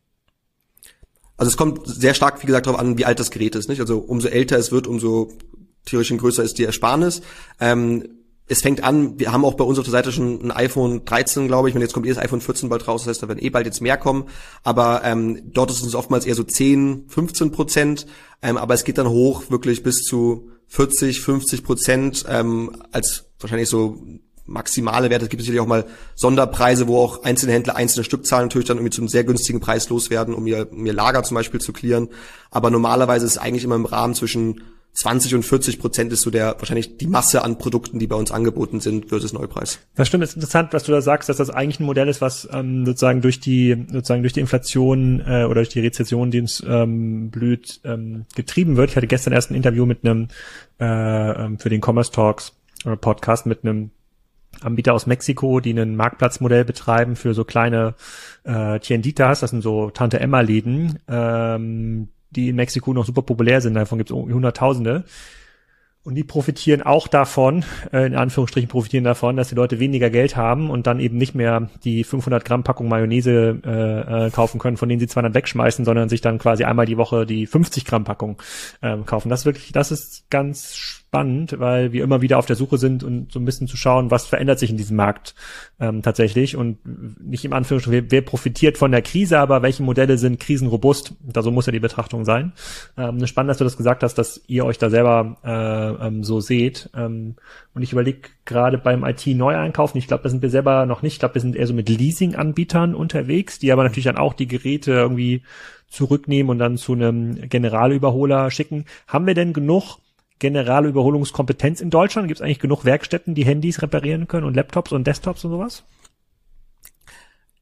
Also es kommt sehr stark, wie gesagt, darauf an, wie alt das Gerät ist. Nicht? Also umso älter es wird, umso theoretisch größer ist die Ersparnis. Ähm, es fängt an, wir haben auch bei uns auf der Seite schon ein iPhone 13, glaube ich, und jetzt kommt eh das iPhone 14 bald raus, das heißt, da werden eh bald jetzt mehr kommen, aber ähm, dort ist es oftmals eher so 10, 15 Prozent, ähm, aber es geht dann hoch wirklich bis zu 40, 50 Prozent ähm, als wahrscheinlich so maximale Werte. Es gibt natürlich auch mal Sonderpreise, wo auch einzelne Händler einzelne Stückzahlen natürlich dann irgendwie zum sehr günstigen Preis loswerden, um ihr, um ihr Lager zum Beispiel zu klären. Aber normalerweise ist es eigentlich immer im Rahmen zwischen 20 und 40 Prozent ist so der wahrscheinlich die Masse an Produkten, die bei uns angeboten sind versus Neupreis. Das stimmt, das ist interessant, was du da sagst, dass das eigentlich ein Modell ist, was ähm, sozusagen durch die sozusagen durch die Inflation äh, oder durch die Rezession, die uns ähm, blüht, ähm, getrieben wird. Ich hatte gestern erst ein Interview mit einem äh, ähm, für den Commerce Talks äh, Podcast mit einem Anbieter aus Mexiko, die ein Marktplatzmodell betreiben für so kleine äh, Tienditas, das sind so Tante Emma Läden, ähm, die in Mexiko noch super populär sind, davon gibt es Hunderttausende. Und die profitieren auch davon, äh, in Anführungsstrichen profitieren davon, dass die Leute weniger Geld haben und dann eben nicht mehr die 500 Gramm Packung Mayonnaise äh, äh, kaufen können, von denen sie 200 wegschmeißen, sondern sich dann quasi einmal die Woche die 50 Gramm Packung äh, kaufen. Das ist wirklich, das ist ganz spannend, weil wir immer wieder auf der Suche sind und so ein bisschen zu schauen, was verändert sich in diesem Markt ähm, tatsächlich und nicht im Anführungsstrichen, wer, wer profitiert von der Krise, aber welche Modelle sind krisenrobust? Da so muss ja die Betrachtung sein. Ähm, spannend, dass du das gesagt hast, dass ihr euch da selber äh, ähm, so seht. Ähm, und ich überlege gerade beim IT-Neueinkaufen, ich glaube, da sind wir selber noch nicht, ich glaube, wir sind eher so mit Leasing-Anbietern unterwegs, die aber natürlich dann auch die Geräte irgendwie zurücknehmen und dann zu einem Generalüberholer schicken. Haben wir denn genug generale Überholungskompetenz in Deutschland? Gibt es eigentlich genug Werkstätten, die Handys reparieren können und Laptops und Desktops und sowas?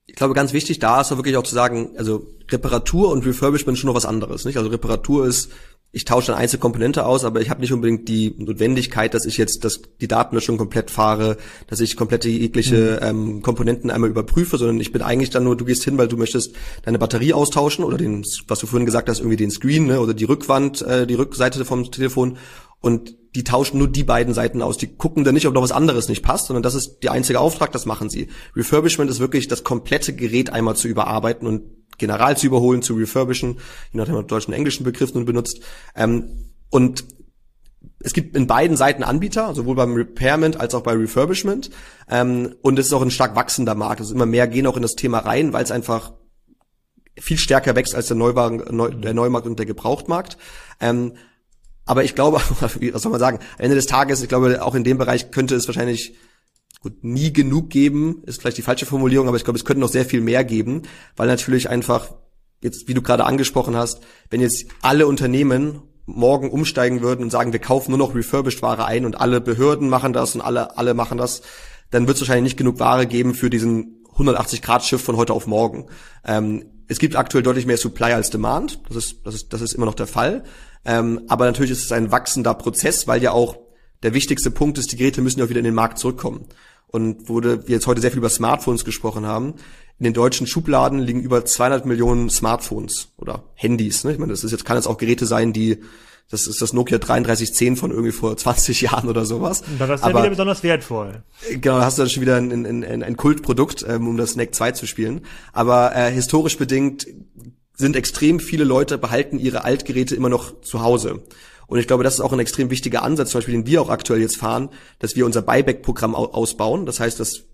Ich glaube, ganz wichtig da ist auch wirklich auch zu sagen, also Reparatur und Refurbishment schon noch was anderes, nicht? Also Reparatur ist, ich tausche eine einzelne Komponente aus, aber ich habe nicht unbedingt die Notwendigkeit, dass ich jetzt das, die Datenlöschung komplett fahre, dass ich komplette jegliche mhm. ähm, Komponenten einmal überprüfe, sondern ich bin eigentlich dann nur, du gehst hin, weil du möchtest deine Batterie austauschen oder den, was du vorhin gesagt hast, irgendwie den Screen ne, oder die Rückwand, äh, die Rückseite vom Telefon und die tauschen nur die beiden Seiten aus. Die gucken dann nicht, ob noch was anderes nicht passt, sondern das ist der einzige Auftrag, das machen sie. Refurbishment ist wirklich das komplette Gerät einmal zu überarbeiten und general zu überholen, zu refurbischen, je nachdem man deutschen und englischen Begriff nun benutzt. Ähm, und es gibt in beiden Seiten Anbieter, sowohl beim Repairment als auch bei Refurbishment. Ähm, und es ist auch ein stark wachsender Markt. Also immer mehr gehen auch in das Thema rein, weil es einfach viel stärker wächst als der, Neuwagen, der Neumarkt und der Gebrauchtmarkt. Ähm, aber ich glaube, was soll man sagen, am Ende des Tages, ich glaube, auch in dem Bereich könnte es wahrscheinlich gut, nie genug geben, ist vielleicht die falsche Formulierung, aber ich glaube, es könnte noch sehr viel mehr geben, weil natürlich einfach, jetzt, wie du gerade angesprochen hast, wenn jetzt alle Unternehmen morgen umsteigen würden und sagen, wir kaufen nur noch refurbished Ware ein und alle Behörden machen das und alle, alle machen das, dann wird es wahrscheinlich nicht genug Ware geben für diesen 180 Grad Schiff von heute auf morgen. Ähm, es gibt aktuell deutlich mehr Supply als Demand. Das ist, das ist, das ist immer noch der Fall. Ähm, aber natürlich ist es ein wachsender Prozess, weil ja auch der wichtigste Punkt ist, die Geräte müssen ja auch wieder in den Markt zurückkommen. Und wurde wir jetzt heute sehr viel über Smartphones gesprochen haben. In den deutschen Schubladen liegen über 200 Millionen Smartphones oder Handys. Ne? Ich meine, das ist jetzt kann jetzt auch Geräte sein, die das ist das Nokia 3310 von irgendwie vor 20 Jahren oder sowas. Und das ist ja wieder besonders wertvoll. Genau, da hast du dann schon wieder ein, ein, ein, ein Kultprodukt, ähm, um das Snake 2 zu spielen. Aber äh, historisch bedingt sind extrem viele Leute behalten ihre Altgeräte immer noch zu Hause. Und ich glaube, das ist auch ein extrem wichtiger Ansatz, zum Beispiel, den wir auch aktuell jetzt fahren, dass wir unser Buyback-Programm ausbauen. Das heißt, dass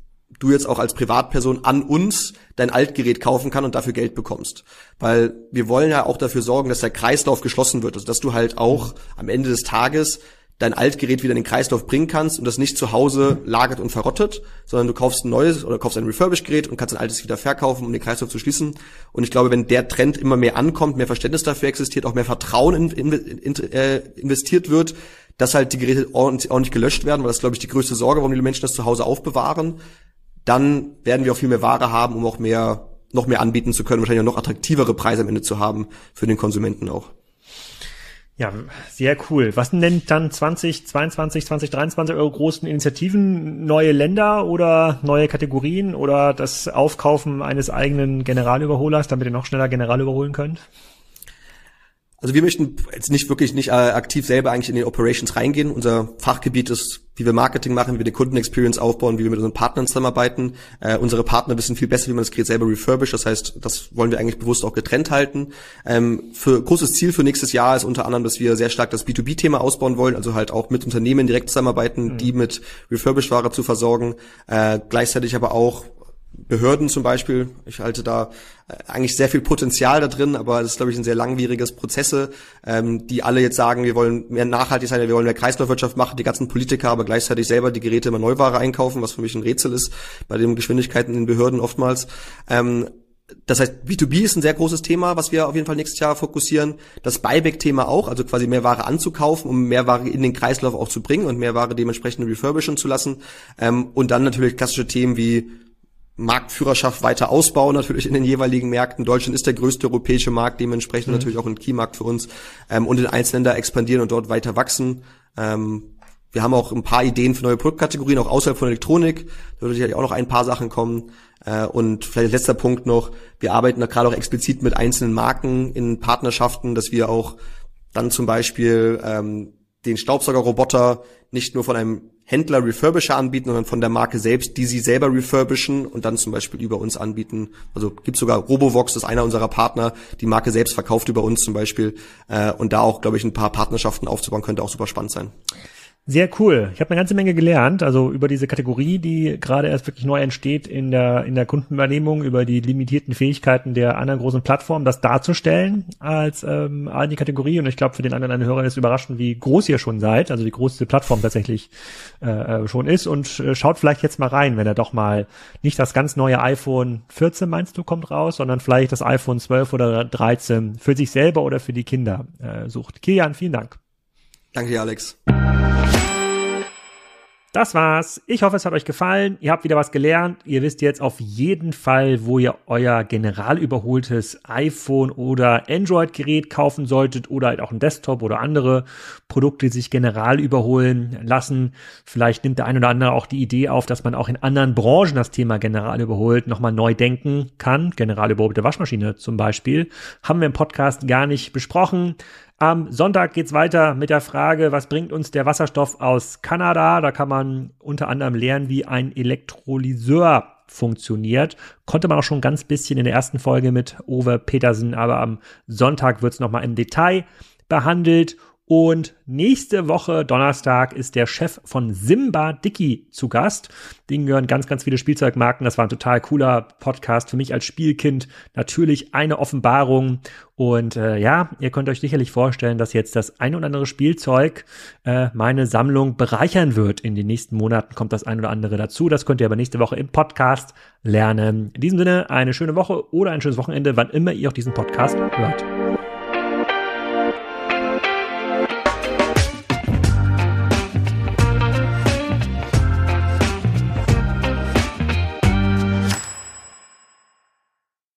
du jetzt auch als Privatperson an uns dein Altgerät kaufen kann und dafür Geld bekommst. Weil wir wollen ja auch dafür sorgen, dass der Kreislauf geschlossen wird. Also dass du halt auch am Ende des Tages dein Altgerät wieder in den Kreislauf bringen kannst und das nicht zu Hause lagert und verrottet, sondern du kaufst ein neues oder kaufst ein Refurbished-Gerät und kannst ein altes wieder verkaufen, um den Kreislauf zu schließen. Und ich glaube, wenn der Trend immer mehr ankommt, mehr Verständnis dafür existiert, auch mehr Vertrauen in, in, in, äh, investiert wird, dass halt die Geräte ordentlich, ordentlich gelöscht werden, weil das, glaube ich, die größte Sorge, warum die Menschen das zu Hause aufbewahren, dann werden wir auch viel mehr Ware haben, um auch mehr, noch mehr anbieten zu können, wahrscheinlich auch noch attraktivere Preise am Ende zu haben für den Konsumenten auch. Ja, sehr cool. Was denn dann 2022, 2023 eure großen Initiativen? Neue Länder oder neue Kategorien oder das Aufkaufen eines eigenen Generalüberholers, damit ihr noch schneller General überholen könnt? Also wir möchten jetzt nicht wirklich nicht äh, aktiv selber eigentlich in die Operations reingehen. Unser Fachgebiet ist, wie wir Marketing machen, wie wir die Kundenexperience aufbauen, wie wir mit unseren Partnern zusammenarbeiten. Äh, unsere Partner wissen viel besser, wie man das Gerät selber refurbish. Das heißt, das wollen wir eigentlich bewusst auch getrennt halten. Ähm, für großes Ziel für nächstes Jahr ist unter anderem, dass wir sehr stark das B2B-Thema ausbauen wollen, also halt auch mit Unternehmen direkt zusammenarbeiten, mhm. die mit Refurbished-Ware zu versorgen. Äh, gleichzeitig aber auch Behörden zum Beispiel. Ich halte da äh, eigentlich sehr viel Potenzial da drin, aber das ist, glaube ich, ein sehr langwieriges Prozesse, ähm, die alle jetzt sagen, wir wollen mehr nachhaltig sein, wir wollen mehr Kreislaufwirtschaft machen, die ganzen Politiker, aber gleichzeitig selber die Geräte immer Neuware einkaufen, was für mich ein Rätsel ist, bei den Geschwindigkeiten in den Behörden oftmals. Ähm, das heißt, B2B ist ein sehr großes Thema, was wir auf jeden Fall nächstes Jahr fokussieren. Das Buyback-Thema auch, also quasi mehr Ware anzukaufen, um mehr Ware in den Kreislauf auch zu bringen und mehr Ware dementsprechend refurbischen zu lassen. Ähm, und dann natürlich klassische Themen wie Marktführerschaft weiter ausbauen, natürlich in den jeweiligen Märkten. Deutschland ist der größte europäische Markt, dementsprechend mhm. natürlich auch ein Keymarkt für uns ähm, und in einzelnen Länder expandieren und dort weiter wachsen. Ähm, wir haben auch ein paar Ideen für neue Produktkategorien, auch außerhalb von Elektronik. Da würde sicherlich auch noch ein paar Sachen kommen. Äh, und vielleicht letzter Punkt noch, wir arbeiten da gerade auch explizit mit einzelnen Marken in Partnerschaften, dass wir auch dann zum Beispiel ähm, den Staubsaugerroboter nicht nur von einem Händler Refurbisher anbieten, sondern von der Marke selbst, die sie selber refurbischen und dann zum Beispiel über uns anbieten. Also gibt sogar Robovox, das ist einer unserer Partner, die Marke selbst verkauft über uns zum Beispiel. Äh, und da auch, glaube ich, ein paar Partnerschaften aufzubauen, könnte auch super spannend sein. Sehr cool. Ich habe eine ganze Menge gelernt, also über diese Kategorie, die gerade erst wirklich neu entsteht in der in der Kundenwahrnehmung, über die limitierten Fähigkeiten der anderen großen Plattformen, das darzustellen als ähm, die Kategorie. Und ich glaube, für den anderen Hörer ist überraschend, wie groß ihr schon seid, also wie groß diese Plattform tatsächlich äh, äh, schon ist. Und äh, schaut vielleicht jetzt mal rein, wenn er doch mal nicht das ganz neue iPhone 14 meinst du kommt raus, sondern vielleicht das iPhone 12 oder 13 für sich selber oder für die Kinder äh, sucht. Kilian, vielen Dank. Danke Alex. Das war's. Ich hoffe, es hat euch gefallen. Ihr habt wieder was gelernt. Ihr wisst jetzt auf jeden Fall, wo ihr euer generalüberholtes iPhone oder Android-Gerät kaufen solltet oder halt auch ein Desktop oder andere Produkte, die sich general überholen lassen. Vielleicht nimmt der ein oder andere auch die Idee auf, dass man auch in anderen Branchen das Thema general überholt nochmal neu denken kann. General überholte Waschmaschine zum Beispiel. Haben wir im Podcast gar nicht besprochen. Am Sonntag geht's weiter mit der Frage, was bringt uns der Wasserstoff aus Kanada? Da kann man unter anderem lernen, wie ein Elektrolyseur funktioniert. Konnte man auch schon ganz bisschen in der ersten Folge mit Ove Petersen, aber am Sonntag wird's nochmal im Detail behandelt. Und nächste Woche, Donnerstag, ist der Chef von Simba Dicky zu Gast. Den gehören ganz, ganz viele Spielzeugmarken. Das war ein total cooler Podcast für mich als Spielkind. Natürlich eine Offenbarung. Und äh, ja, ihr könnt euch sicherlich vorstellen, dass jetzt das ein oder andere Spielzeug äh, meine Sammlung bereichern wird. In den nächsten Monaten kommt das ein oder andere dazu. Das könnt ihr aber nächste Woche im Podcast lernen. In diesem Sinne eine schöne Woche oder ein schönes Wochenende, wann immer ihr auch diesen Podcast hört.